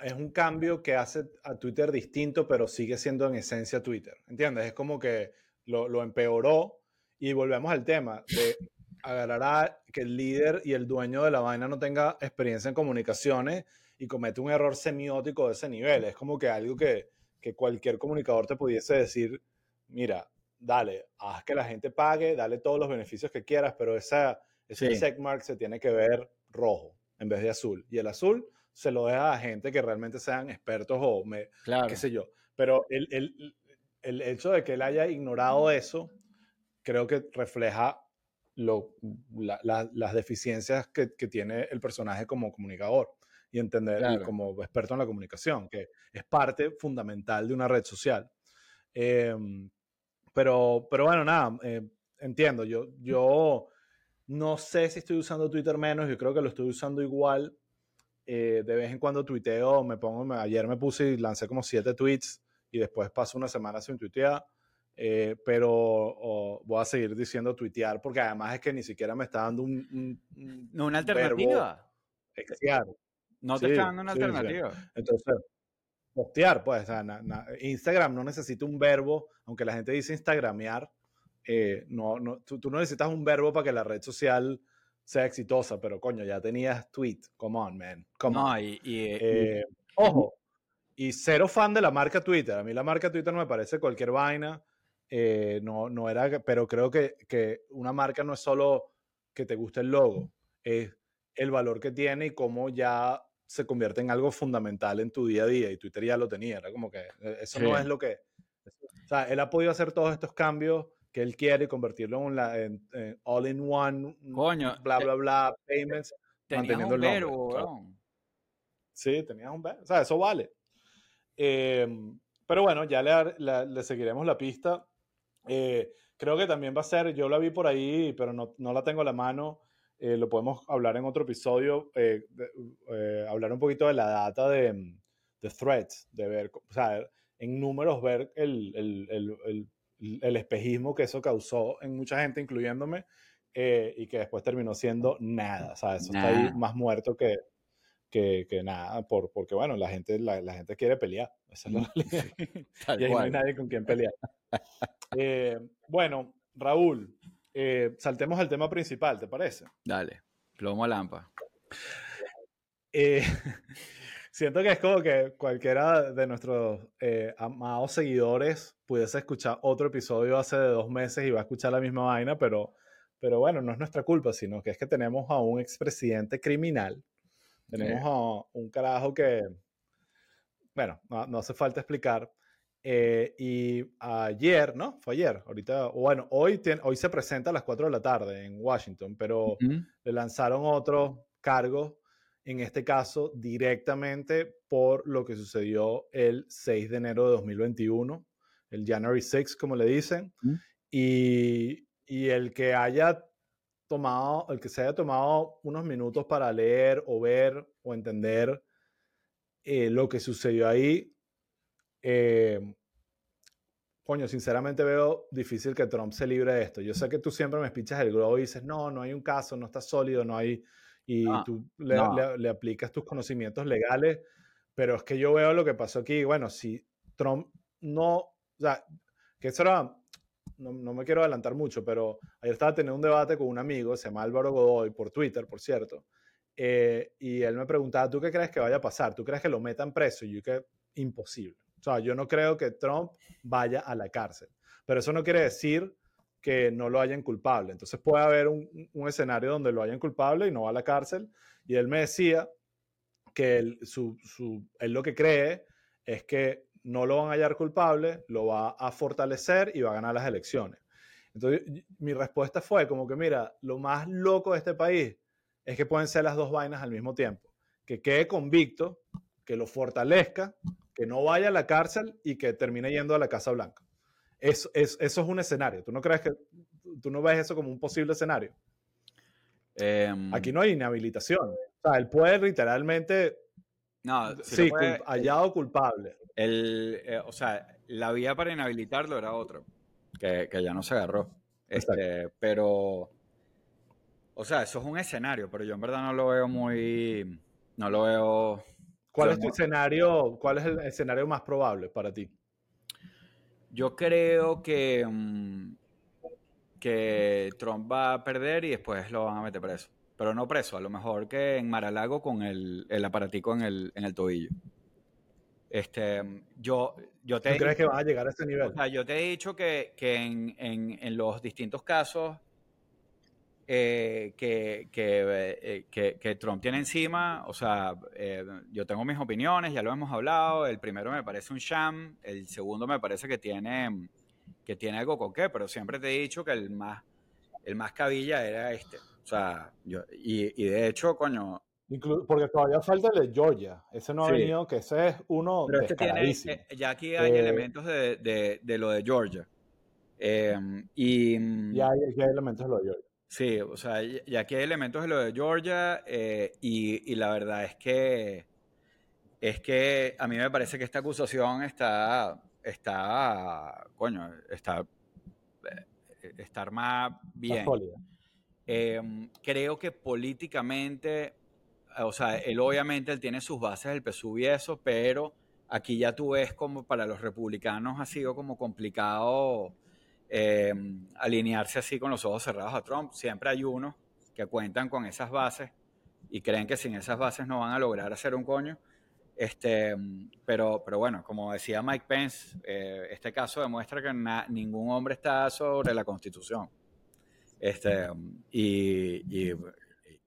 es un cambio que hace a Twitter distinto, pero sigue siendo en esencia Twitter. ¿Entiendes? Es como que lo, empeoró y volvemos al tema de agarrar que el líder y el dueño de la vaina no tenga experiencia en comunicaciones y comete un error semiótico de ese nivel. Es como que algo que, que cualquier comunicador te pudiese decir, mira, dale, haz que la gente pague, dale todos los beneficios que quieras, pero esa ese checkmark se tiene que ver rojo en vez de azul. Y el azul se lo deja a gente que realmente sean expertos o me, qué sé yo. Pero el, el, el, hecho de que él haya ignorado eso, creo que refleja lo, las deficiencias que, que, tiene el personaje como comunicador y entender como experto en la comunicación, que es parte fundamental de una red social. Em, pero, pero bueno, nada, eh, entiendo, yo, yo no sé si estoy usando Twitter menos, yo creo que lo estoy usando igual. Eh, de vez en cuando tuiteo, me pongo, ayer me puse y lancé como siete tweets y después paso una semana sin tuitear. Eh, pero voy a seguir diciendo tuitear porque además es que ni siquiera me está dando un, no una alternativa no te está dando una alternativa entonces postear pues Instagram no necesita un verbo aunque la gente dice instagramear eh, no, no, tú, no necesitas un verbo para que la red social sea exitosa, pero coño, ya tenías tweet. Come on, man. Come no, Y, eh, ojo, y cero fan de la marca Twitter. A mí la marca Twitter me parece cualquier vaina. Eh, no, no era, pero creo que, que, una marca no es solo que te guste el logo, es el valor que tiene y cómo ya se convierte en algo fundamental en tu día a día. Y Twitter ya lo tenía. Era como que eso no es lo que. O sea, él ha podido hacer todos estos cambios que él quiere convertirlo en, la, en, all-in-one, Coño, bla, bla, bla, payments, manteniendo un el verbo, Sí, tenías un verbo. O sea, eso vale. Em, pero bueno, ya le, le, seguiremos la pista. Eh, creo que también va a ser, yo la vi por ahí, pero no, no la tengo a la mano. Eh, lo podemos hablar en otro episodio, eh, hablar un poquito de la data de, de threads, de ver, o sea, en números ver el, el, el, el espejismo que eso causó en mucha gente, incluyéndome, eh, y que después terminó siendo nada. O sea, eso está ahí más muerto que, que, que nada, por, porque bueno, la gente, la, la, gente quiere pelear. Esa es la realidad. y ahí no hay nadie con quien pelear. Eh, bueno, Raúl, eh, saltemos al tema principal, ¿te parece? Dale, plomo a lampa. Eh, siento que es como que cualquiera de nuestros eh, amados seguidores pudiese escuchar otro episodio hace de dos meses y va a escuchar la misma vaina, pero, pero bueno, no es nuestra culpa, sino que es que tenemos a un expresidente criminal, tenemos a un carajo que, bueno, no, hace falta explicar. Eh, y ayer, ¿no? Fue ayer, ahorita, bueno, hoy, hoy se presenta a las 4 de la tarde en Washington, pero le lanzaron otro cargo en este caso directamente por lo que sucedió el 6 de enero de 2021, el January 6, como le dicen, y, y, el que haya tomado, el que se haya tomado unos minutos para leer o ver o entender eh, lo que sucedió ahí, eh, coño, sinceramente veo difícil que Trump se libre de esto. Yo sé que tú siempre me espichas el globo y dices, no, no hay un caso, no está sólido, no hay... Y tú le, le, aplicas tus conocimientos legales, pero es que yo veo lo que pasó aquí. Bueno, si Trump no... O sea, que eso era... No, no, me quiero adelantar mucho, pero ayer estaba teniendo un debate con un amigo, se llama Álvaro Godoy, por Twitter, por cierto, eh, y él me preguntaba, ¿tú qué crees que vaya a pasar? ¿Tú crees que lo metan preso? Y yo que imposible. O sea, yo no creo que Trump vaya a la cárcel. Pero eso no quiere decir que no lo hayan culpable. Entonces puede haber un, escenario donde lo hayan culpable y no va a la cárcel. Y él me decía que él, lo que cree es que no lo van a hallar culpable, lo va a fortalecer y va a ganar las elecciones. Entonces mi respuesta fue como que, mira, lo más loco de este país es que pueden ser las dos vainas al mismo tiempo. Que quede convicto, que lo fortalezca que no vaya a la cárcel y que termine yendo a la Casa Blanca. Eso, es, eso es un escenario. ¿Tú no crees que tú no ves eso como un posible escenario? Em, Aquí no hay inhabilitación. O sea, él puede literalmente. No, sí, hallado culpable. El, eh, o sea, la vía para inhabilitarlo era otra, que, que ya no se agarró. Este, pero. O sea, eso es un escenario, pero yo en verdad no lo veo muy. No lo veo ¿Cuál es tu escenario? ¿Cuál es el escenario más probable para ti? Yo creo que, mm, que Trump va a perder y después lo van a meter preso. Pero no preso, a lo mejor que en Maralago con el, el aparatico en el, en el tobillo. Este, yo, yo te ¿Tú crees que va a llegar a ese nivel? O sea, yo te he dicho que, que en, en, en, los distintos casos eh, que, eh, que, que, Trump tiene encima, o sea, eh, yo tengo mis opiniones, ya lo hemos hablado, el primero me parece un sham, el segundo me parece que tiene, que tiene algo con qué, pero siempre te he dicho que el más, el más cabilla era este. O sea, yo, y, y de hecho, coño, porque todavía falta el de Georgia. Ese no ha venido, que ese es uno Pero este tiene, ya aquí hay elementos de, de, de, lo de Georgia. y, ya hay, hay, elementos de lo de Georgia. Sí, o sea, ya aquí hay elementos de lo de Georgia eh, y, la verdad es que es que a mí me parece que esta acusación está, está, coño, está, eh, está armada bien. Em, creo que políticamente, o sea, él obviamente él tiene sus bases del PSUV y eso, pero aquí ya tú ves como para los republicanos ha sido como complicado eh, alinearse así con los ojos cerrados a Trump. Siempre hay unos que cuentan con esas bases y creen que sin esas bases no van a lograr hacer un coño. Este, pero, pero bueno, como decía Mike Pence, eh, este caso demuestra que ningún hombre está sobre la Constitución. Este, y,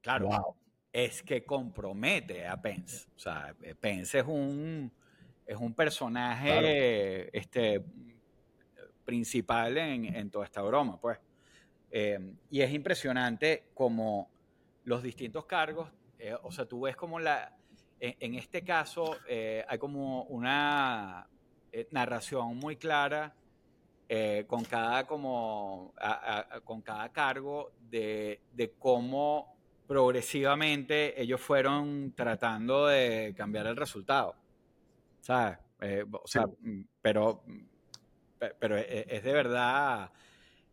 claro, es que compromete a Pence. O sea, Pence es un, es un personaje este, principal en, toda esta broma, pues. Eh, y es impresionante como los distintos cargos, eh, o sea, tú ves como la, en, este caso eh, hay como una narración muy clara con cada como, con cada cargo de, de cómo progresivamente ellos fueron tratando de cambiar el resultado. ¿Sabes? o sea, pero pero e, e, es, de verdad,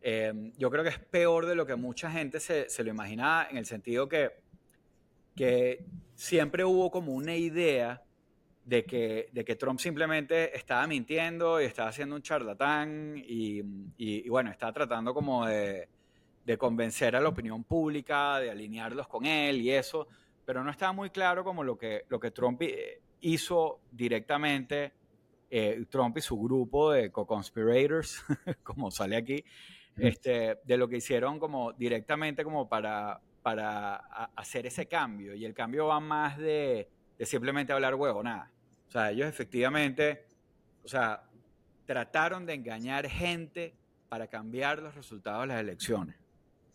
em, yo creo que es peor de lo que mucha gente se, se lo imaginaba, en el sentido que, que siempre hubo como una idea de que, de que Trump simplemente estaba mintiendo y estaba haciendo un charlatán y, y, bueno, estaba tratando como de, de, convencer a la opinión pública, de alinearlos con él y eso, pero no estaba muy claro como lo que, lo que Trump eh, hizo directamente eh, Trump y su grupo de co-conspirators, como sale aquí, este, de lo que hicieron como directamente como para, para hacer ese cambio. Y el cambio va más de, simplemente hablar huevo, nada. O sea, ellos efectivamente, o sea, trataron de engañar gente para cambiar los resultados de las elecciones.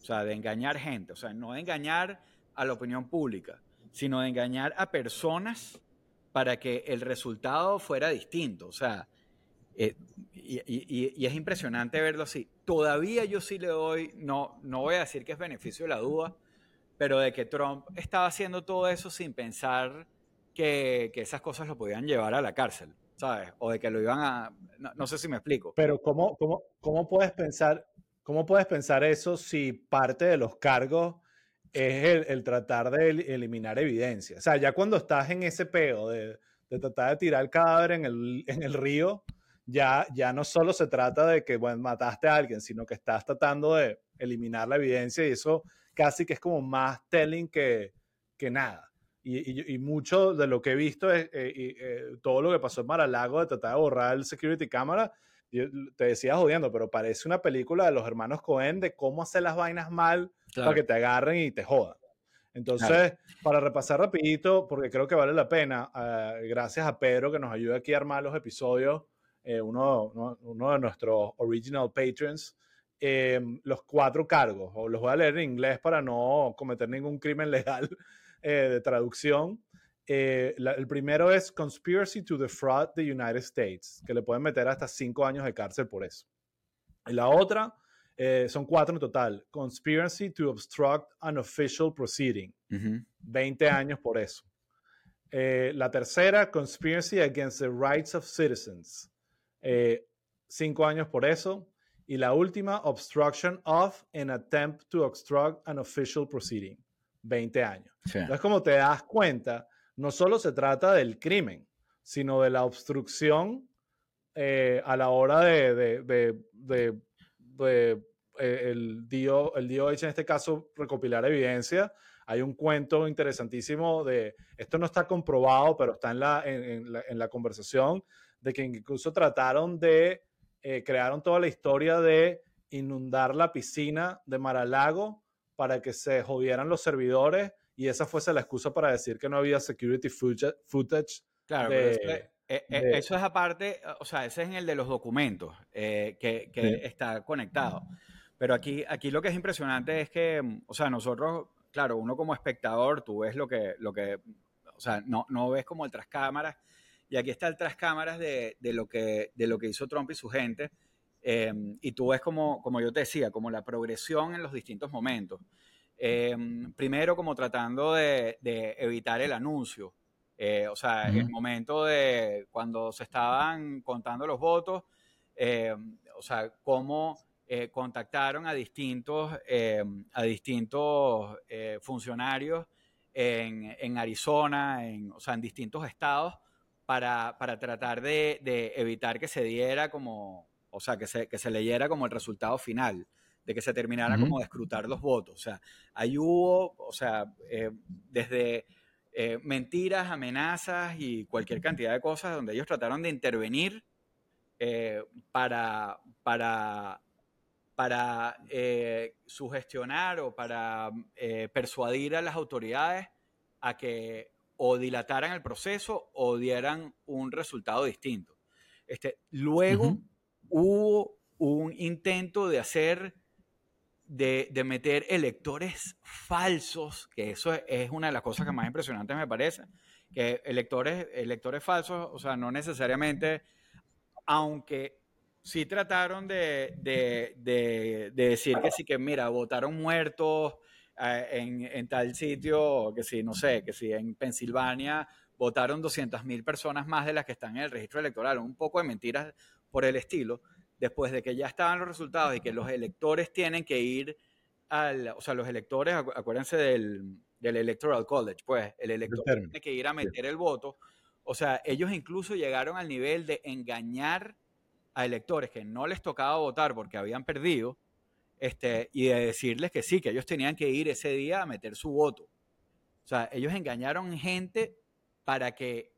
O sea, de engañar gente. O sea, no de engañar a la opinión pública, sino de engañar a personas para que el resultado fuera distinto. O sea, eh, y, es impresionante verlo así. Todavía yo sí le doy, no, no voy a decir que es beneficio de la duda, pero de que Trump estaba haciendo todo eso sin pensar que, que, esas cosas lo podían llevar a la cárcel, ¿sabes? O de que lo iban a... No, sé si me explico. Pero ¿cómo, cómo, cómo, puedes pensar, ¿cómo puedes pensar eso si parte de los cargos es el, tratar de eliminar evidencia? O sea, ya cuando estás en ese peo de, de tratar de tirar el cadáver en el, en el río, ya, ya no solo se trata de que bueno, mataste a alguien, sino que estás tratando de eliminar la evidencia y eso casi que es como más telling que, que nada. Y, y, mucho de lo que he visto es eh, eh, todo lo que pasó en Maralago de tratar de borrar el security camera. Te decía jodiendo, pero parece una película de los hermanos Cohen de cómo hacer las vainas mal para que te agarren y te jodan. Entonces, para repasar rapidito, porque creo que vale la pena, eh, gracias a Pedro que nos ayuda aquí a armar los episodios, uno, uno, de nuestros original patrons, los cuatro cargos, o los voy a leer en inglés para no cometer ningún crimen legal, eh, de traducción. Eh, el primero es Conspiracy to Defraud the United States, que le pueden meter hasta cinco años de cárcel por eso. Y la otra, eh, son cuatro en total. Conspiracy to Obstruct an Official Proceeding, 20 años por eso. la tercera, Conspiracy Against the Rights of Citizens, cinco años por eso. Y la última, Obstruction of an Attempt to Obstruct an Official Proceeding, 20 años. Entonces, como te das cuenta, no solo se trata del crimen, sino de la obstrucción eh, a la hora de, de, de, eh, el, DO, el en este caso, recopilar evidencia. Hay un cuento interesantísimo de, esto no está comprobado, pero está en la, en, la, en la, conversación, de que incluso trataron de, eh, crearon toda la historia de inundar la piscina de Maralago para que se jodieran los servidores y esa fuese la excusa para decir que no había security footage. Claro, eh, eh, eso es aparte, o sea, ese es en el de los documentos eh, que, que está conectado. Pero aquí, aquí lo que es impresionante es que, o sea, nosotros, claro, uno como espectador, tú ves lo que, lo que o sea, no, no ves como el tras cámaras. Y aquí está el tras cámaras de, de, lo, que, de lo que hizo Trump y su gente. Em, y tú ves como, como yo te decía, como la progresión en los distintos momentos. Em, primero como tratando de, evitar el anuncio. Eh, o sea, en el momento de cuando se estaban contando los votos, em, o sea, cómo eh, contactaron a distintos, a distintos eh, funcionarios en, en, Arizona, en, o sea, en distintos estados, para, para tratar de, de, evitar que se diera como, o sea, que se, que se leyera como el resultado final, de que se terminara como de escrutar los votos. O sea, ahí hubo, o sea, eh, desde eh, mentiras, amenazas y cualquier cantidad de cosas donde ellos trataron de intervenir eh, para, para, para sugestionar o para persuadir a las autoridades a que o dilataran el proceso o dieran un resultado distinto. Este, luego, hubo un intento de hacer, de, meter electores falsos, que eso es, una de las cosas que más impresionantes me parece, que electores, electores falsos, o sea, no necesariamente, aunque sí trataron de, decir que sí, que mira, votaron muertos eh, en, en, tal sitio, que sí, no sé, que sí, en Pensilvania votaron 200.000 personas más de las que están en el registro electoral, un poco de mentiras por el estilo, después de que ya estaban los resultados y que los electores tienen que ir al, o sea, los electores, acuérdense del, del Electoral College, pues el elector tiene que ir a meter el voto. O sea, ellos incluso llegaron al nivel de engañar a electores que no les tocaba votar porque habían perdido, este, y de decirles que sí, que ellos tenían que ir ese día a meter su voto. O sea, ellos engañaron gente para que,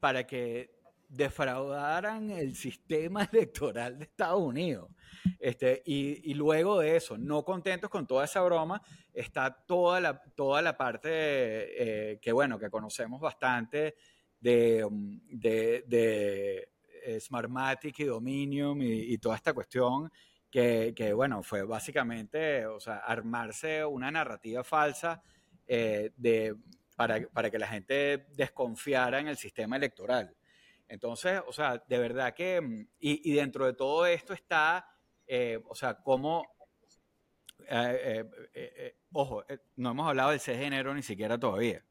para que defraudaran el sistema electoral de Estados Unidos. Este, y, luego de eso, no contentos con toda esa broma, está toda la, toda la parte eh, que, bueno, que conocemos bastante de, um, de, de eh, Smartmatic y Dominium y, toda esta cuestión que, que, bueno, fue básicamente, o sea, armarse una narrativa falsa eh, de, para, para que la gente desconfiara en el sistema electoral. Entonces, o sea, de verdad que, mm, y, dentro de todo esto está, eh, o sea, cómo, eh, eh, ojo, no hemos hablado del 6 de enero ni siquiera todavía.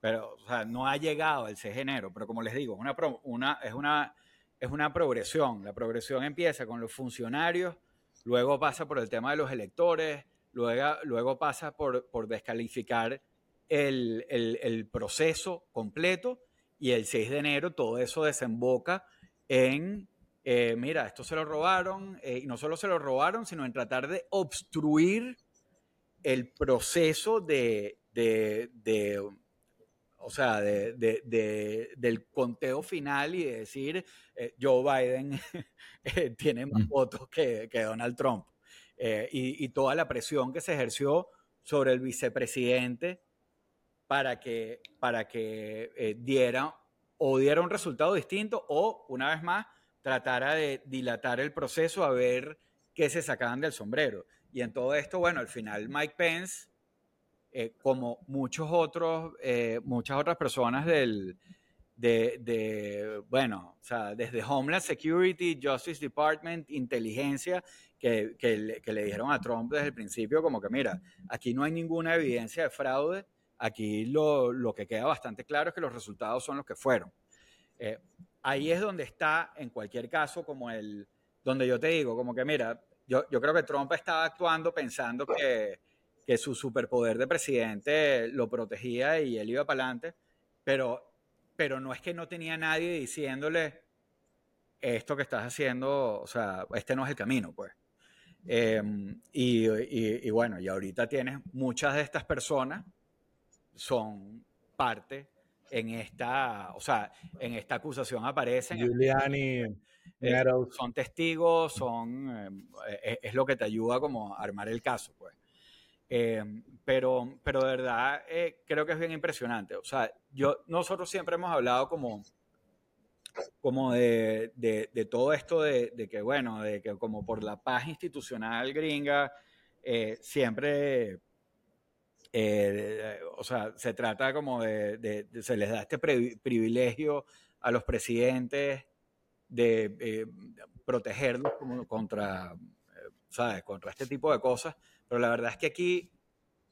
pero o sea, no ha llegado el 6 de enero, pero como les digo, una, una, es, una, es una progresión. La progresión empieza con los funcionarios, luego pasa por el tema de los electores, luego, luego pasa por, por descalificar el, el, el, proceso completo y el 6 de enero todo eso desemboca en, eh, mira, esto se lo robaron, eh, y no solo se lo robaron, sino en tratar de obstruir el proceso de, de, de o sea, de, de, del conteo final y decir, eh, Joe Biden tiene más mm. votos que, que Donald Trump. y, y, toda la presión que se ejerció sobre el vicepresidente para que, para que diera o diera un resultado distinto o, una vez más, tratara de dilatar el proceso a ver qué se sacaban del sombrero. Y en todo esto, bueno, al final Mike Pence, eh, como muchos otros, eh, muchas otras personas del, de, bueno, o sea, desde Homeland Security, Justice Department, inteligencia, que, que, le, que le dijeron a Trump desde el principio como que, mira, aquí no hay ninguna evidencia de fraude, aquí lo, lo que queda bastante claro es que los resultados son los que fueron. Eh, ahí es donde está, en cualquier caso, como el, donde yo te digo, como que mira, yo, yo creo que Trump estaba actuando pensando que, que su superpoder de presidente lo protegía y él iba para adelante, pero, pero no es que no tenía nadie diciéndole esto que estás haciendo, o sea, este no es el camino, pues. Em, y, y, y, bueno, y ahorita tienes muchas de estas personas son parte en esta, o sea, en esta acusación aparecen. Giuliani, eh, son testigos, son, eh, es, lo que te ayuda como a armar el caso, pues. Eh, pero, pero de verdad creo que es bien impresionante. O sea, yo, nosotros siempre hemos hablado como, como de, de, de todo esto de, de, que, bueno, de que como por la paz institucional gringa, siempre eh, o sea, se trata como de, se les da este privilegio a los presidentes de eh, protegerlos contra, eh, ¿sabes? Contra este tipo de cosas. Pero la verdad es que aquí,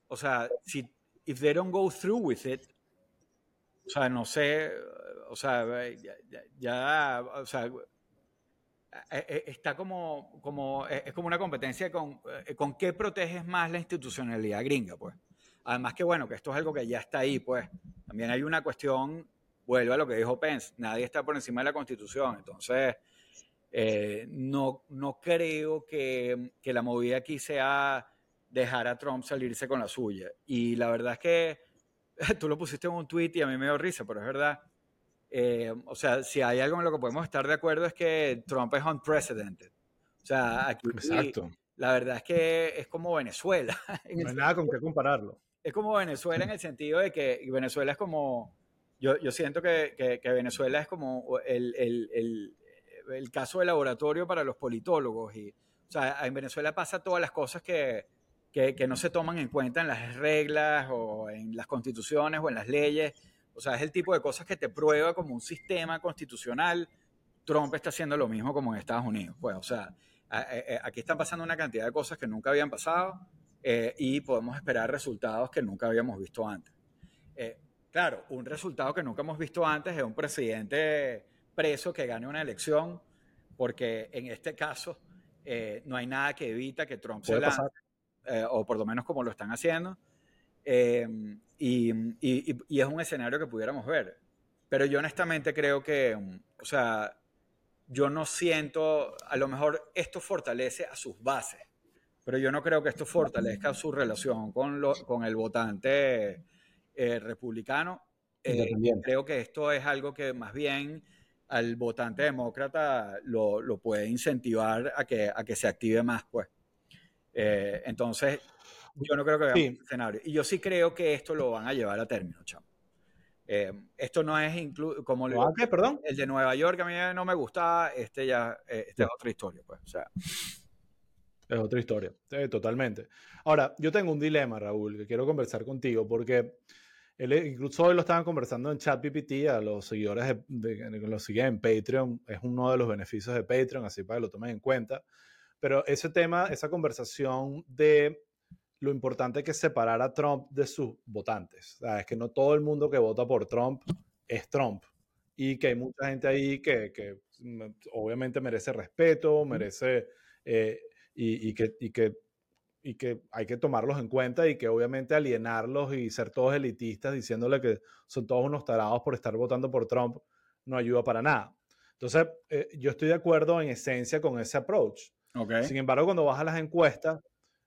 o sea, si if they don't go through with it, o sea, no sé, o sea, ya, o sea, está como, como, es como una competencia con, con qué proteges más la institucionalidad gringa, pues. Además que bueno, que esto es algo que ya está ahí, pues también hay una cuestión, vuelve a lo que dijo Pence, nadie está por encima de la constitución, entonces eh, no, no creo que, que, la movida aquí sea dejar a Trump salirse con la suya. Y la verdad es que tú lo pusiste en un tweet y a mí me dio risa, pero es verdad. Eh, o sea, si hay algo en lo que podemos estar de acuerdo es que Trump es unprecedented. O sea, aquí Exacto. la verdad es que es como Venezuela. No hay nada con qué compararlo es como Venezuela en el sentido de que Venezuela es como, yo, yo siento que, que, Venezuela es como el, el, el, el, caso de laboratorio para los politólogos. Y, o sea, en Venezuela pasa todas las cosas que, que, que no se toman en cuenta en las reglas o en las constituciones o en las leyes. O sea, es el tipo de cosas que te prueba como un sistema constitucional. Trump está haciendo lo mismo como en Estados Unidos. Pues, o sea, aquí están pasando una cantidad de cosas que nunca habían pasado eh, y podemos esperar resultados que nunca habíamos visto antes. Eh, claro, un resultado que nunca hemos visto antes es un presidente preso que gane una elección, porque en este caso eh, no hay nada que evita que Trump se lance, o por lo menos como lo están haciendo, y, y, y, es un escenario que pudiéramos ver. Pero yo honestamente creo que, o sea, yo no siento, a lo mejor esto fortalece a sus bases pero yo no creo que esto fortalezca su relación con, lo, con el votante eh, republicano. Eh, creo que esto es algo que más bien al votante demócrata lo, lo puede incentivar a que, a que se active más, pues. Eh, entonces, yo no creo que veamos un escenario. Y yo sí creo que esto lo van a llevar a término, chamo. esto no es como el, perdón? el de Nueva York, a mí no me gustaba, este ya este es otra historia, pues. O sea, es otra historia, totalmente. Ahora, yo tengo un dilema, Raúl, que quiero conversar contigo, porque él, incluso hoy lo estaban conversando en ChatGPT a los seguidores de, que los siguen en Patreon, es uno de los beneficios de Patreon, así para que lo tomen en cuenta. Pero ese tema, esa conversación de lo importante que es separar a Trump de sus votantes. es que no todo el mundo que vota por Trump es Trump y que hay mucha gente ahí que, que mm, obviamente merece respeto, merece eh, y, que, y, que, y que hay que tomarlos en cuenta y que obviamente alienarlos y ser todos elitistas diciéndole que son todos unos tarados por estar votando por Trump no ayuda para nada. Entonces, eh, yo estoy de acuerdo en esencia con ese approach. Sin embargo, cuando vas a las encuestas,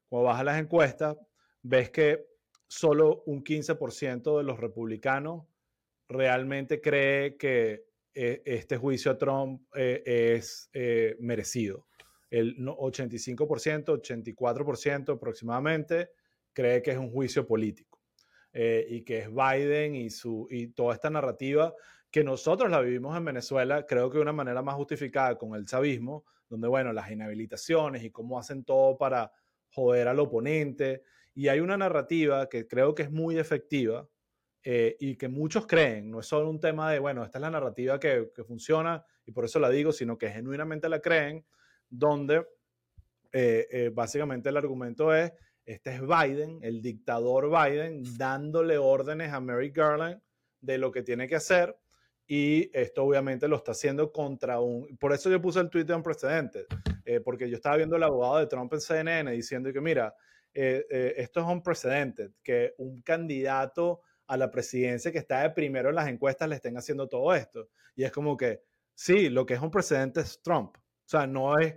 cuando vas a las encuestas, ves que solo un 15% de los republicanos realmente cree que eh, este juicio a Trump eh, es merecido. El 85%, 84% aproximadamente cree que es un juicio político y que es Biden y, su, y toda esta narrativa que nosotros la vivimos en Venezuela, creo que de una manera más justificada con el chavismo, donde, bueno, las inhabilitaciones y cómo hacen todo para joder al oponente. Y hay una narrativa que creo que es muy efectiva eh, y que muchos creen, no es solo un tema de, bueno, esta es la narrativa que funciona y por eso la digo, sino que genuinamente la creen, donde eh, eh, básicamente el argumento es, este es Biden, el dictador Biden, dándole órdenes a Mary Garland de lo que tiene que hacer y esto obviamente lo está haciendo contra un... Por eso yo puse el tweet de un precedente, eh, porque yo estaba viendo el abogado de Trump en CNN diciendo que, mira, esto es un precedente, que un candidato a la presidencia que está de primero en las encuestas le estén haciendo todo esto. Y es como que, sí, lo que es un precedente es Trump. O sea, no es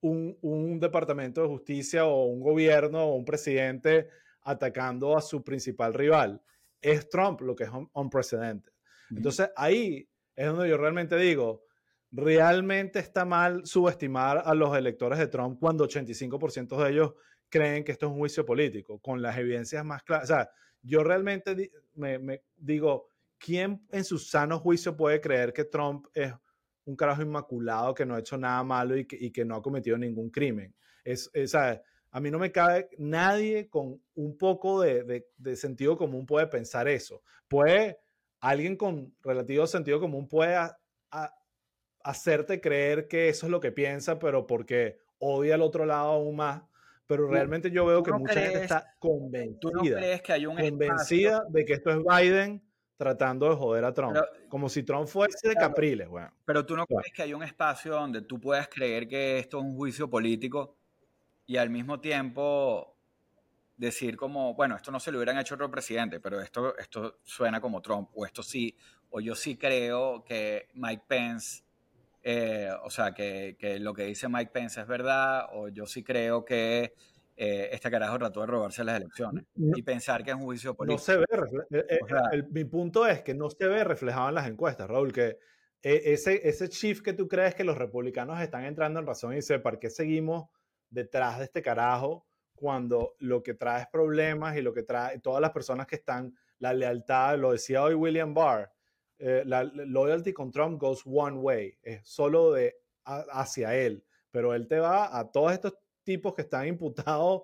un, un departamento de justicia o un gobierno o un presidente atacando a su principal rival. Es Trump lo que es un, un precedente. Entonces ahí es donde yo realmente digo, realmente está mal subestimar a los electores de Trump cuando 85% de ellos creen que esto es un juicio político, con las evidencias más claras. O sea, yo realmente me, digo, ¿quién en su sano juicio puede creer que Trump es un carajo inmaculado que no ha hecho nada malo y que, no ha cometido ningún crimen? Es, a mí no me cabe nadie con un poco de, de sentido común puede pensar eso. Puede alguien con relativo sentido común puede hacerte creer que eso es lo que piensa, pero porque odia al otro lado aún más. Pero realmente yo veo que mucha gente está convencida, que hay un convencida de que esto es Biden tratando de joder a Trump. como si Trump fuese de Capriles, bueno. Pero tú no crees que hay un espacio donde tú puedas creer que esto es un juicio político y al mismo tiempo decir como, bueno, esto no se lo hubieran hecho otro presidente, pero esto, esto suena como Trump, o esto sí, o yo sí creo que Mike Pence, eh, o sea, que, que, lo que dice Mike Pence es verdad, o yo sí creo que eh, este carajo trató de robarse las elecciones y pensar que es un juicio político. No se ve, eh, mi punto es que no se ve reflejado en las encuestas, Raúl, que ese, ese shift que tú crees que los republicanos están entrando en razón y dice, ¿para qué seguimos detrás de este carajo? cuando lo que trae es problemas y lo que trae todas las personas que están, la lealtad, lo decía hoy William Barr, eh, la loyalty con Trump goes one way, es solo de hacia él, pero él te va a todos estos tipos que están imputados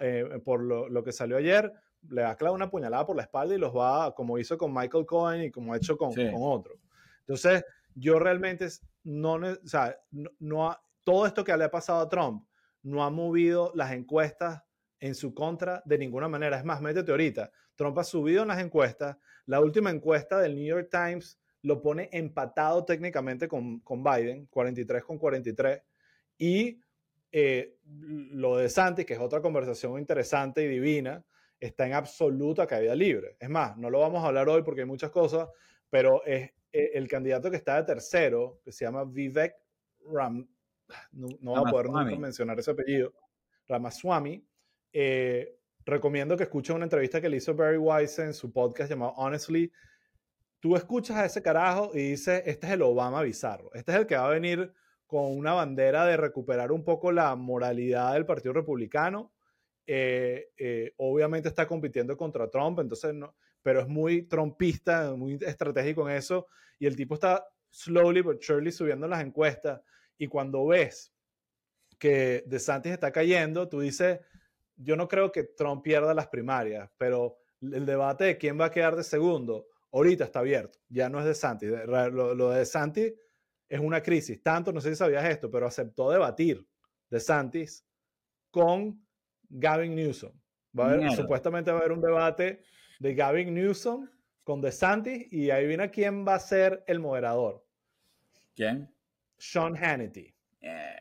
eh, por lo, que salió ayer, le va a clavar una puñalada por la espalda y los va, como hizo con Michael Cohen y como ha hecho con, con otros. Entonces, yo realmente no, o sea, no, no, todo esto que le ha pasado a Trump no ha movido las encuestas en su contra de ninguna manera. Es más, métete ahorita. Trump ha subido en las encuestas. La última encuesta del New York Times lo pone empatado técnicamente con, Biden, 43 con 43. Y eh, lo de Santi, que es otra conversación interesante y divina, está en absoluta caída libre. Es más, no lo vamos a hablar hoy porque hay muchas cosas, pero es eh, el candidato que está de tercero, que se llama Vivek Ram, no, no voy a poder nunca mencionar ese apellido, Ramaswamy, eh, recomiendo que escuchen una entrevista que le hizo Barry Weiss en su podcast llamado Honestly. Tú escuchas a ese carajo y dices, este es el Obama bizarro, este es el que va a venir con una bandera de recuperar un poco la moralidad del Partido Republicano. Eh, eh, obviamente está compitiendo contra Trump, entonces no, pero es muy trompista, muy estratégico en eso, y el tipo está slowly but surely subiendo las encuestas. Y cuando ves que DeSantis está cayendo, tú dices, yo no creo que Trump pierda las primarias, pero el debate de quién va a quedar de segundo, ahorita está abierto, ya no es DeSantis. Lo, lo de DeSantis es una crisis. Tanto, no sé si sabías esto, pero aceptó debatir DeSantis con Gavin Newsom. Va a haber, supuestamente va a haber un debate de Gavin Newsom con DeSantis y ahí viene quién va a ser el moderador. ¿Quién? Sean Hannity. Eh.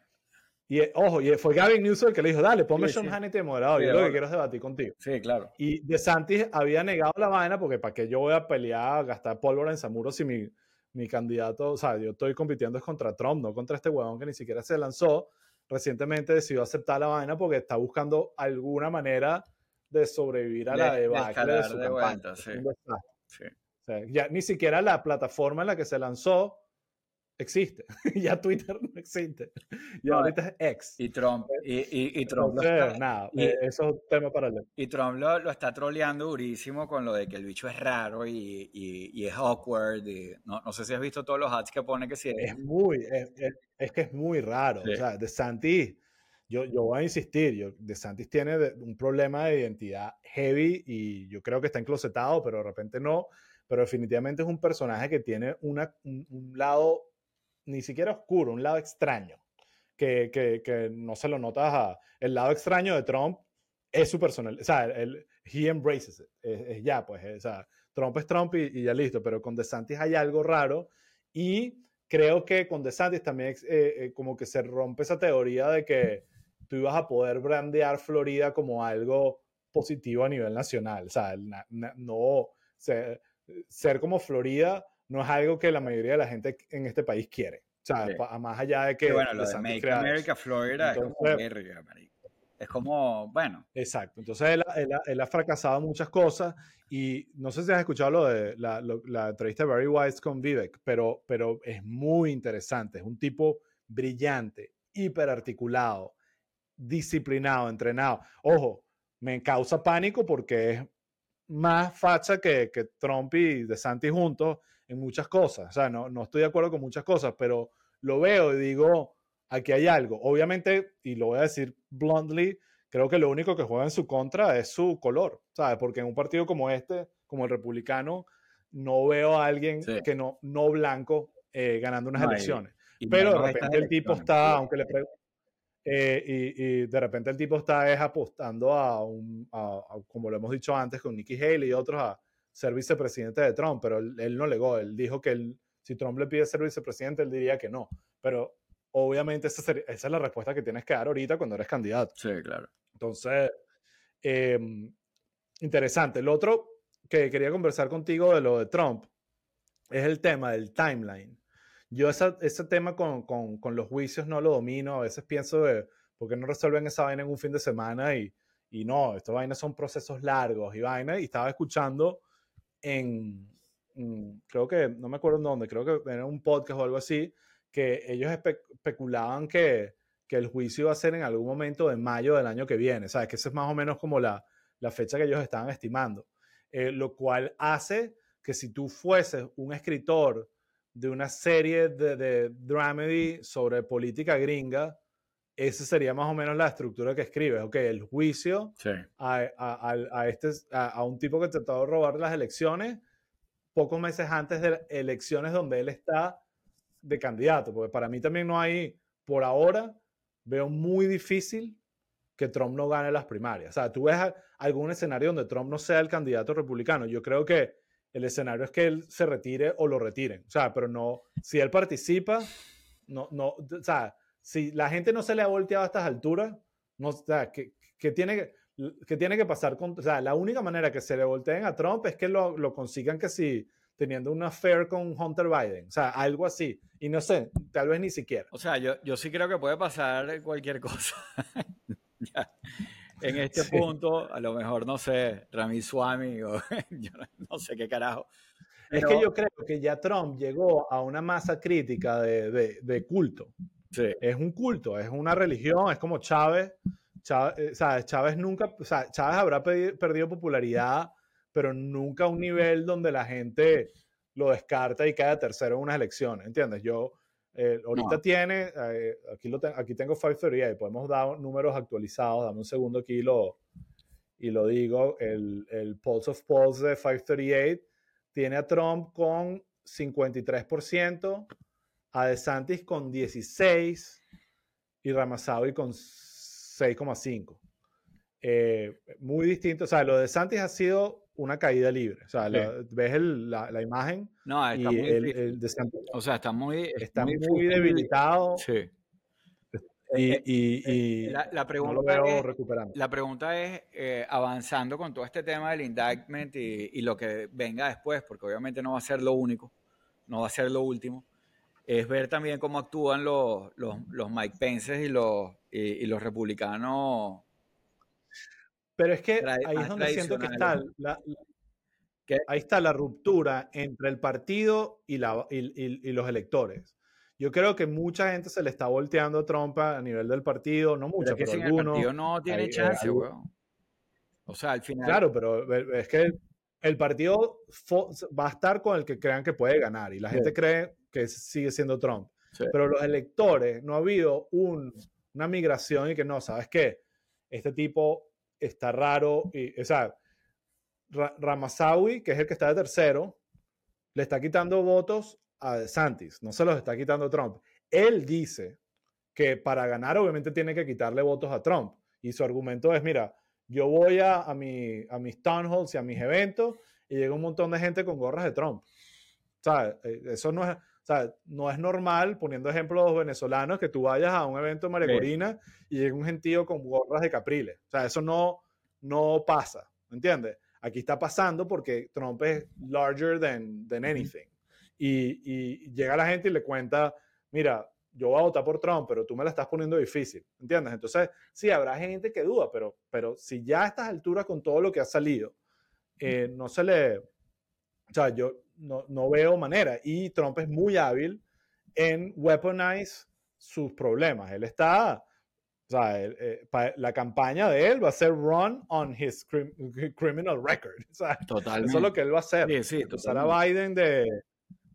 Y ojo, y fue Gavin Newsom el que le dijo, dale, ponme Sean Hannity de moderador, yo lo que quiero es debatir contigo. Sí, claro. Y DeSantis había negado la vaina porque para qué yo voy a pelear, gastar pólvora en Zamuro si mi, mi candidato, o sea, yo estoy compitiendo es contra Trump, no contra este huevón que ni siquiera se lanzó. Recientemente decidió aceptar la vaina porque está buscando alguna manera de sobrevivir a la debacle de, su campaña. sí. ya ni siquiera la plataforma en la que se lanzó existe. ya Twitter no existe. Ya ahorita es X. Y Trump. Y, y, Trump lo está, nada, eh, eso es un tema paralelo. Y Trump lo, lo, está troleando durísimo con lo de que el bicho es raro y, y es awkward. no, no, sé si has visto todos los ads que pone que sí. Es, muy, es, es, que es muy raro. O sea, de Santis, yo, yo voy a insistir, yo, de Santis tiene un problema de identidad heavy y yo creo que está enclosetado, pero de repente no. Pero definitivamente es un personaje que tiene una, un lado ni siquiera oscuro, un lado extraño, que, que, que no se lo notas a... El lado extraño de Trump es su personal, o sea, el, he embraces it, es, ya, pues, o sea, Trump es Trump y, ya listo, pero con DeSantis hay algo raro y creo que con DeSantis también eh, eh, como que se rompe esa teoría de que tú ibas a poder brandear Florida como algo positivo a nivel nacional, o sea, no, ser, ser como Florida no es algo que la mayoría de la gente en este país quiere. O sea, más allá de que... bueno, lo de Make America Florida es como Es como, bueno. Exacto. Entonces él, ha fracasado muchas cosas y no sé si has escuchado lo de la, la entrevista de Barry Wise con Vivek, pero, pero es muy interesante. Es un tipo brillante, hiperarticulado, disciplinado, entrenado. Ojo, me causa pánico porque es más facha que, que Trump y DeSantis juntos en muchas cosas. O sea, no, no estoy de acuerdo con muchas cosas, pero lo veo y digo, aquí hay algo. Obviamente, y lo voy a decir bluntly, creo que lo único que juega en su contra es su color, ¿sabes? Porque en un partido como este, como el republicano, no veo a alguien que no, no blanco eh, ganando unas elecciones. pero de repente el tipo está, aunque le eh, y, y, de repente el tipo está es apostando a, un, a, como lo hemos dicho antes, con Nikki Haley y otros, a, ser vicepresidente de Trump, pero él, no legó, él dijo que él, si Trump le pide ser vicepresidente, él diría que no. Pero obviamente esa, es la respuesta que tienes que dar ahorita cuando eres candidato. Sí, claro. Entonces, em, interesante. Lo otro que quería conversar contigo de lo de Trump es el tema del timeline. Yo ese tema con, con, con, los juicios no lo domino. A veces pienso de, ¿por qué no resuelven esa vaina en un fin de semana? Y, y no, estas vainas son procesos largos y vainas. Y estaba escuchando en, creo que, no me acuerdo en dónde, creo que era un podcast o algo así, que ellos especulaban que, que, el juicio iba a ser en algún momento de mayo del año que viene, ¿sabes? Que esa es más o menos como la, la fecha que ellos estaban estimando, eh, lo cual hace que si tú fueses un escritor de una serie de, de dramedy sobre política gringa, esa sería más o menos la estructura que escribes. Ok, el juicio a, a, a, este, a, un tipo que trató de robar las elecciones pocos meses antes de elecciones donde él está de candidato. Porque para mí también no hay, por ahora, veo muy difícil que Trump no gane las primarias. O sea, tú ves algún escenario donde Trump no sea el candidato republicano. Yo creo que el escenario es que él se retire o lo retiren. O sea, pero no, si él participa, no, no, o sea, si la gente no se le ha volteado a estas alturas, no, o que, que, tiene, que tiene que pasar con, o sea, la única manera que se le volteen a Trump es que lo, lo consigan que si teniendo una affair con Hunter Biden, o sea, algo así. Y no sé, tal vez ni siquiera. O sea, yo, yo sí creo que puede pasar cualquier cosa. En este punto, a lo mejor, no sé, Rami Swami o yo no sé qué carajo. Es que yo creo que ya Trump llegó a una masa crítica de, de, de culto. Es un culto, es una religión, es como Chávez. Chávez, eh, Chávez nunca, o sea, Chávez habrá perdido popularidad, pero nunca a un nivel donde la gente lo descarta y queda tercero en unas elecciones, ¿entiendes? Yo, eh, ahorita tiene, eh, aquí, lo aquí tengo 538, podemos dar números actualizados, dame un segundo aquí y lo, y lo digo, el, el Pulse of Polls de 538 tiene a Trump con 53%, a DeSantis con 16 y Ramasawi con 6,5. eh, muy distinto. O sea, lo de Santis ha sido una caída libre. O sea, ves la, imagen. No, está muy el, O sea, está muy, está muy, debilitado. Sí. Y, eh, y, eh, la, pregunta no lo veo es, recuperando. La pregunta es, avanzando con todo este tema del indictment y, lo que venga después, porque obviamente no va a ser lo único, no va a ser lo último, es ver también cómo actúan los, los, los Mike Pence y los, y, los republicanos pero es que ahí es donde siento que está la, ahí está la ruptura entre el partido y, la, y, los electores. Yo creo que mucha gente se le está volteando a Trump a nivel del partido, no mucha, pero, pero algunos. El partido no tiene eh, chance, weón. O sea, al final. Claro, pero es que el, partido va a estar con el que crean que puede ganar y la gente cree que sigue siendo Trump. Pero los electores, no ha habido una migración y que no, ¿sabes qué? Este tipo está raro. Y, o sea, Ramasawi, que es el que está de tercero, le está quitando votos a Santis, no se los está quitando Trump. Él dice que para ganar obviamente tiene que quitarle votos a Trump. Y su argumento es, mira, yo voy a, a, mi, a mis town halls y a mis eventos y llega un montón de gente con gorras de Trump. O sea, eh, eso no es, sea, no es normal, poniendo ejemplos venezolanos, que tú vayas a un evento de María y llegue un gentío con gorras de Capriles. O sea, eso no, no pasa, ¿me entiendes? Aquí está pasando porque Trump es larger than, than anything. Y, y, llega la gente y le cuenta, mira, yo voy a votar por Trump, pero tú me la estás poniendo difícil, ¿entiendes? Entonces, sí, habrá gente que duda, pero, pero si ya a estas alturas con todo lo que ha salido, eh, no se le... O sea, yo, no, no, veo manera. Y Trump es muy hábil en weaponize sus problemas. Él está, o sea, eh, la campaña de él va a ser run on his criminal record. Totalmente. Eso es lo que él va a hacer. acusar a Biden de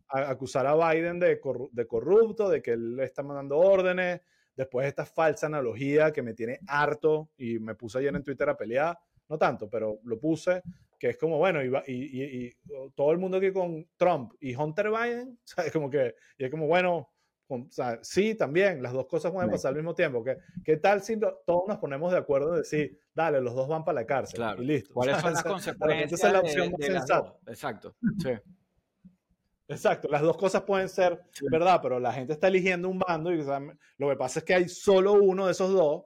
acusar a Biden de, de corrupto, de que él le está mandando órdenes. Después esta falsa analogía que me tiene harto y me puse ayer en Twitter a pelear, no tanto, pero lo puse, que es como, bueno, y, y, todo el mundo aquí con Trump y Hunter Biden, ¿sabes? Como que, y es como, bueno, o sea, sí, también, las dos cosas pueden pasar al mismo tiempo. ¿Qué, qué tal si todos nos ponemos de acuerdo en decir, dale, los dos van para la cárcel y listo? ¿Cuáles son las consecuencias? Esa es la opción más sensata. Exacto, sí. Exacto, las dos cosas pueden ser verdad, pero la gente está eligiendo un bando y lo que pasa es que hay solo uno de esos dos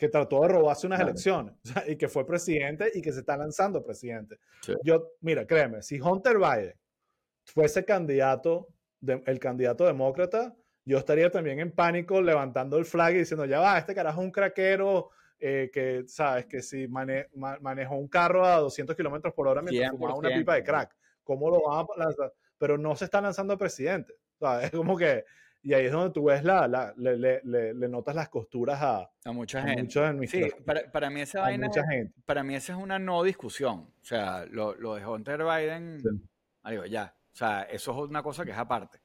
que trató de robarse unas elecciones y que fue presidente y que se está lanzando presidente. Yo, mira, créeme, si Hunter Biden fuese candidato, el candidato demócrata, yo estaría también en pánico levantando el flag y diciendo, ya va, este carajo es un craquero eh, que, sabes, que si manejó un carro a 200 kilómetros por hora mientras fumaba una pipa de crack, ¿cómo lo van a lanzar? Pero no se está lanzando presidente. Es como que y ahí es donde tú ves la, la le, le, le, notas las costuras a, a mucha gente. sí, para, para, mí esa vaina, para mí esa es una no discusión. O sea, lo, lo de Hunter Biden, digo, ya. O sea, eso es una cosa que es aparte.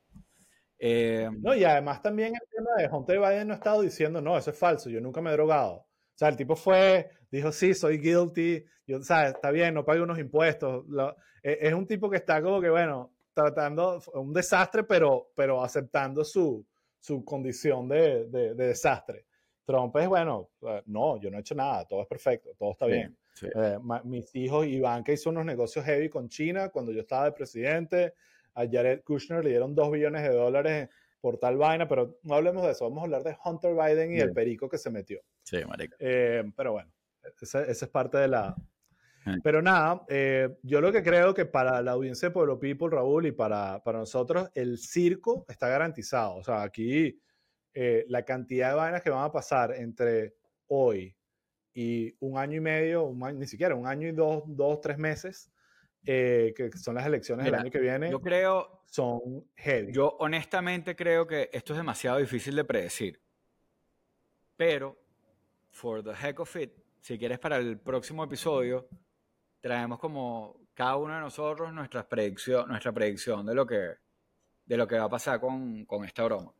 Eh, no, y además también el tema de Hunter Biden no ha estado diciendo, no, eso es falso, yo nunca me he drogado. O sea, el tipo fue, dijo, sí, soy guilty, yo, o sea, está bien, no pago unos impuestos. E, es un tipo que está como que, bueno, tratando, un desastre, pero, pero aceptando su, su condición de, de, desastre. Trump es, bueno, no, yo no he hecho nada, todo es perfecto, todo está bien. Eh, mis hijos, Ivanka hizo unos negocios heavy con China cuando yo estaba de presidente. A Jared Kushner le dieron dos billones de dólares por tal vaina, pero no hablemos de eso, vamos a hablar de Hunter Biden y el perico que se metió. Sí, marica. Eh, pero bueno, esa, esa, es parte de la, pero nada, eh, yo lo que creo que para la audiencia de Pueblo People, Raúl, y para, para nosotros, el circo está garantizado. O sea, aquí eh, la cantidad de vainas que van a pasar entre hoy y un año y medio, ni siquiera un año y dos, dos tres meses, eh, que son las elecciones del año que viene, yo creo, son heavy. Yo honestamente creo que esto es demasiado difícil de predecir. Pero, for the heck of it, si quieres para el próximo episodio, traemos como cada uno de nosotros nuestra predicción, nuestra predicción de lo que, de lo que va a pasar con, con esta broma.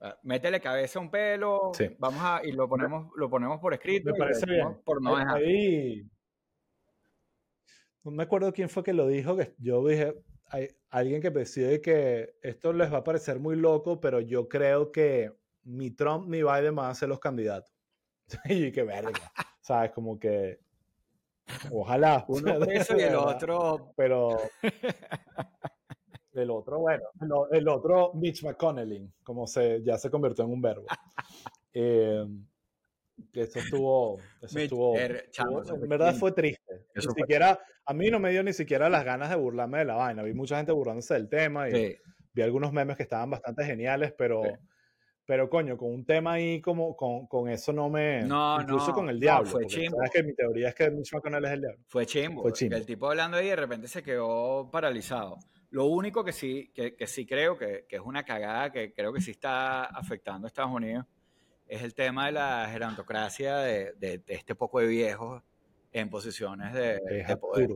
Ah, métele cabeza a un pelo, vamos a, y lo ponemos, lo ponemos por escrito. Me parece bien. Por no dejar. Ahí, no me acuerdo quién fue que lo dijo, que yo dije, hay alguien que decide que esto les va a parecer muy loco, pero yo creo que ni Trump ni Biden van a ser los candidatos. y qué verga. ¿Sabes? Como que. Ojalá. Uno eso y el otro. Pero. El otro, bueno, el, otro Mitch McConnell, como se, ya se convirtió en un verbo. Eh, eso estuvo, eso estuvo, en verdad fue triste. ni siquiera, a mí no me dio ni siquiera las ganas de burlarme de la vaina. Vi mucha gente burlándose del tema y vi algunos memes que estaban bastante geniales, pero, pero coño, con un tema ahí como con, con eso no me... No, incluso con el diablo. fue chimbo. ¿sabes que mi teoría es que Mitch McConnell es el diablo. Fue chimbo. Fue chimbo. El tipo hablando ahí de repente se quedó paralizado. Lo único que sí, que, que sí creo que, que, es una cagada, que creo que sí está afectando a Estados Unidos, es el tema de la gerontocracia de, de, este poco de viejos en posiciones de, es poder.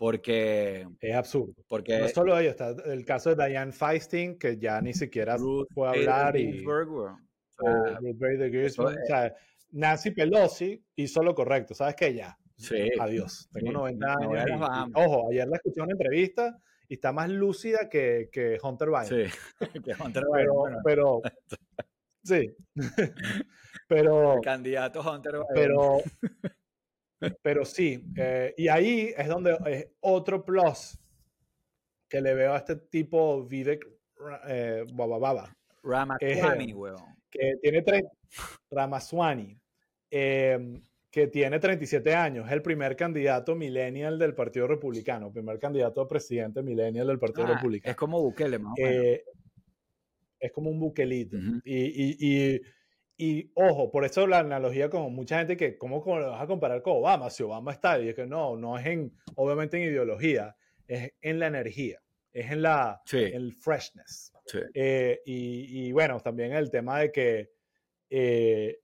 Porque. Es absurdo. Porque, no solo ellos, está el caso de Diane Feisting, que ya ni siquiera puede hablar. y, Nancy Pelosi hizo lo correcto. ¿Sabes qué? Ya. Sí. Adiós. Tengo 90 años. ojo, ayer la escuché en una entrevista y está más lúcida que, que Hunter Biden. Sí, que Hunter Biden. Pero, sí. pero. El candidato Hunter Biden. Pero, pero sí. Eh, y ahí es donde es otro plus que le veo a este tipo Vivek eh, Baba Ramaswamy, eh, Que tiene tres. Ramaswamy. Eh, que tiene 37 años, es el primer candidato millennial del Partido Republicano, primer candidato a presidente millennial del Partido ah, Republicano. Es como Bukele, más eh, Es como un buquelito. y, y, ojo, por eso la analogía con mucha gente que, ¿cómo, lo vas a comparar con Obama? Si Obama está, y es que no, no es en, obviamente en ideología, es en la energía, es en la, el freshness. Eh, y, bueno, también el tema de que eh,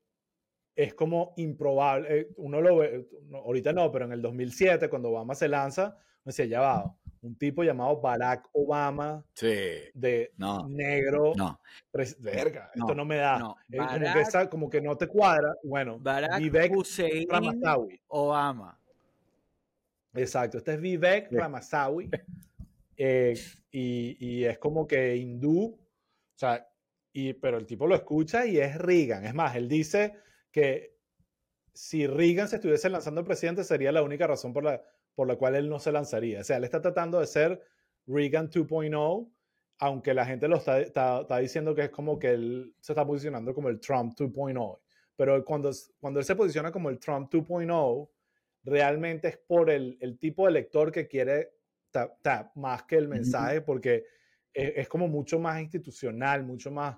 es como improbable. Eh, uno lo ve, ahorita no, pero en el 2007, cuando Obama se lanza, me decía, ya va, un tipo llamado Barack Obama, de negro, no. verga, esto no me da. como, que no te cuadra. Bueno, Barack Vivek Hussein Obama. Exacto, este es Vivek Ramasawi. Eh, y, y, es como que hindú, o sea, y, pero el tipo lo escucha y es Reagan. Es más, él dice que si Reagan se estuviese lanzando presidente sería la única razón por la, por la cual él no se lanzaría. O sea, él está tratando de ser Reagan 2.0, aunque la gente lo está, está, diciendo que es como que él se está posicionando como el Trump 2.0. Pero cuando, cuando él se posiciona como el Trump 2.0, realmente es por el, el, tipo de elector que quiere más que el mensaje, porque es, es, como mucho más institucional, mucho más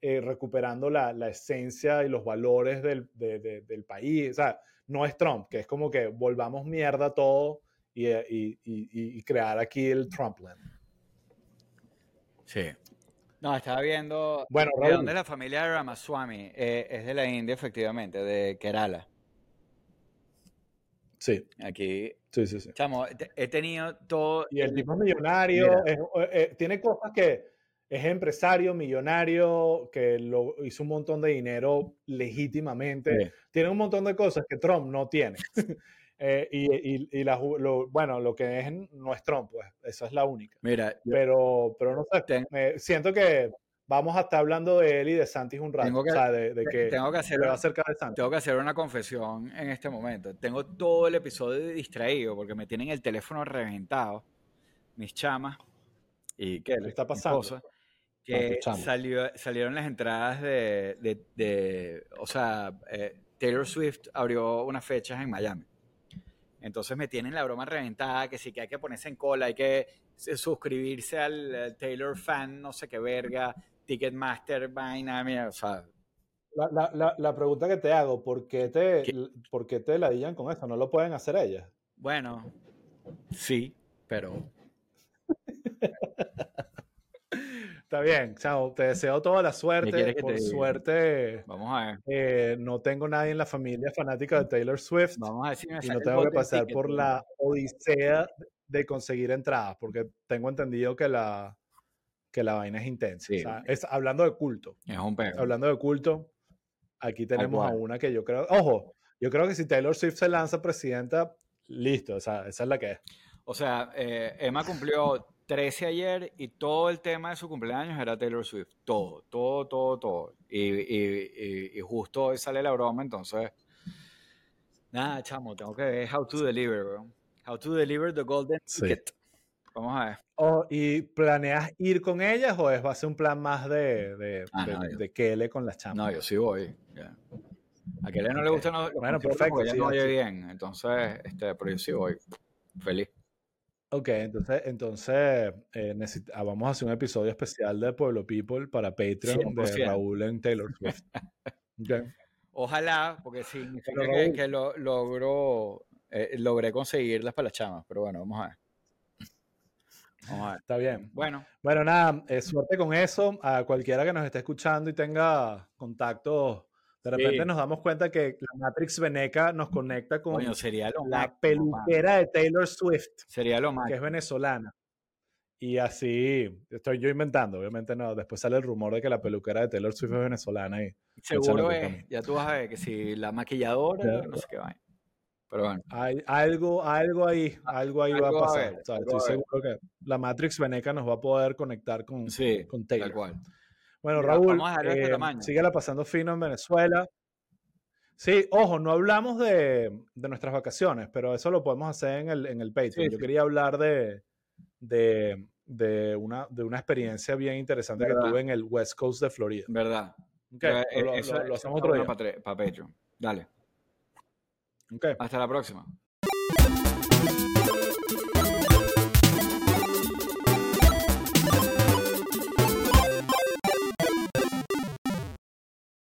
eh, recuperando la, la, esencia y los valores del, del, país. O sea, no es Trump, que es como que volvamos mierda todo y, eh, y, y, crear aquí el Trumpland. Sí. No, estaba viendo. Bueno, ¿De dónde es la familia de Ramaswamy? Eh, es de la India, efectivamente, de Kerala. Sí. Aquí. Sí, sí, sí. Chamo, he tenido todo. Y el tipo millonario. tiene cosas que es empresario, millonario, que lo, hizo un montón de dinero legítimamente. Tiene un montón de cosas que Trump no tiene. Eh, y, y, lo, bueno, lo que es, no es Trump, pues, esa es la única. Mira, pero, pero no sé, siento que vamos a estar hablando de él y de Santis un rato. Tengo que, o sea, de, que tengo que hacer, va acerca de Santis. Tengo que hacer una confesión en este momento. Tengo todo el episodio distraído porque me tienen el teléfono reventado, mis chamas. ¿Y qué le está pasando? Que salió, salieron las entradas de, de, o sea, eh, Taylor Swift abrió unas fechas en Miami. Entonces me tienen la broma reventada, que sí que hay que ponerse en cola, hay que suscribirse al, Taylor fan, no sé qué verga, Ticketmaster, vaina, mira, o sea. La, la, la, pregunta que te hago, ¿por qué te, ¿por qué te ladillan con eso? ¿No lo pueden hacer ellas? Bueno, sí, pero Está bien, chao. Te deseo toda la suerte. Por suerte, Vamos a ver. Eh, no tengo nadie en la familia fanática de Taylor Swift. Vamos a me y no tengo que pasar por la odisea de conseguir entradas, porque tengo entendido que la, que la vaina es intensa. es, hablando de culto. Es un Hablando de culto, aquí tenemos a una que yo creo. Ojo, yo creo que si Taylor Swift se lanza presidenta, listo, o sea, esa es la que es. O sea, eh, Emma cumplió 13 ayer y todo el tema de su cumpleaños era Taylor Swift. Todo, todo, todo, todo. Y, y, y, justo hoy sale la broma, entonces Nada, chamo, tengo que ver How to Deliver, bro. How to Deliver the Golden Ticket. Vamos a ver. Oh, ¿Y planeas ir con ellas o es, va a ser un plan más de, de, ah, de, Kele con las chamas? No, yo sí voy. A Kele no le gustan los, Bueno, perfecto. Ya no oye bien. Entonces, este, pero yo sí voy. Feliz. Ok, entonces, entonces eh, ah, vamos a hacer un episodio especial de Pueblo People para Patreon de Raúl en Taylor Swift. Ojalá, porque significa que, que lo, logro, eh, logré conseguirlas para las chamas, pero bueno, vamos a ver. Vamos a ver. Está bien. Bueno. Bueno, nada, eh, suerte con eso. A cualquiera que nos esté escuchando y tenga contacto de repente nos damos cuenta que la Matrix Veneca nos conecta con la peluquera de Taylor Swift. Sería lo más. Que es venezolana. Y así, estoy yo inventando, obviamente no. Después sale el rumor de que la peluquera de Taylor Swift es venezolana. Y Seguro es, ya tú vas a ver que si la maquilladora, no sé qué va. Pero bueno. Hay algo, algo ahí, algo ahí va a pasar. estoy seguro que la Matrix Veneca nos va a poder conectar con, con Taylor. Tal cual. Bueno, Raúl, este eh, síguela pasando fino en Venezuela. Sí, ojo, no hablamos de, nuestras vacaciones, pero eso lo podemos hacer en el, en el Patreon. Yo quería hablar de, de, una, de una experiencia bien interesante que tuve en el West Coast de Florida. ¿Verdad? Okay, lo, hacemos otro día. Para Patreon. Dale. Okay. Hasta la próxima.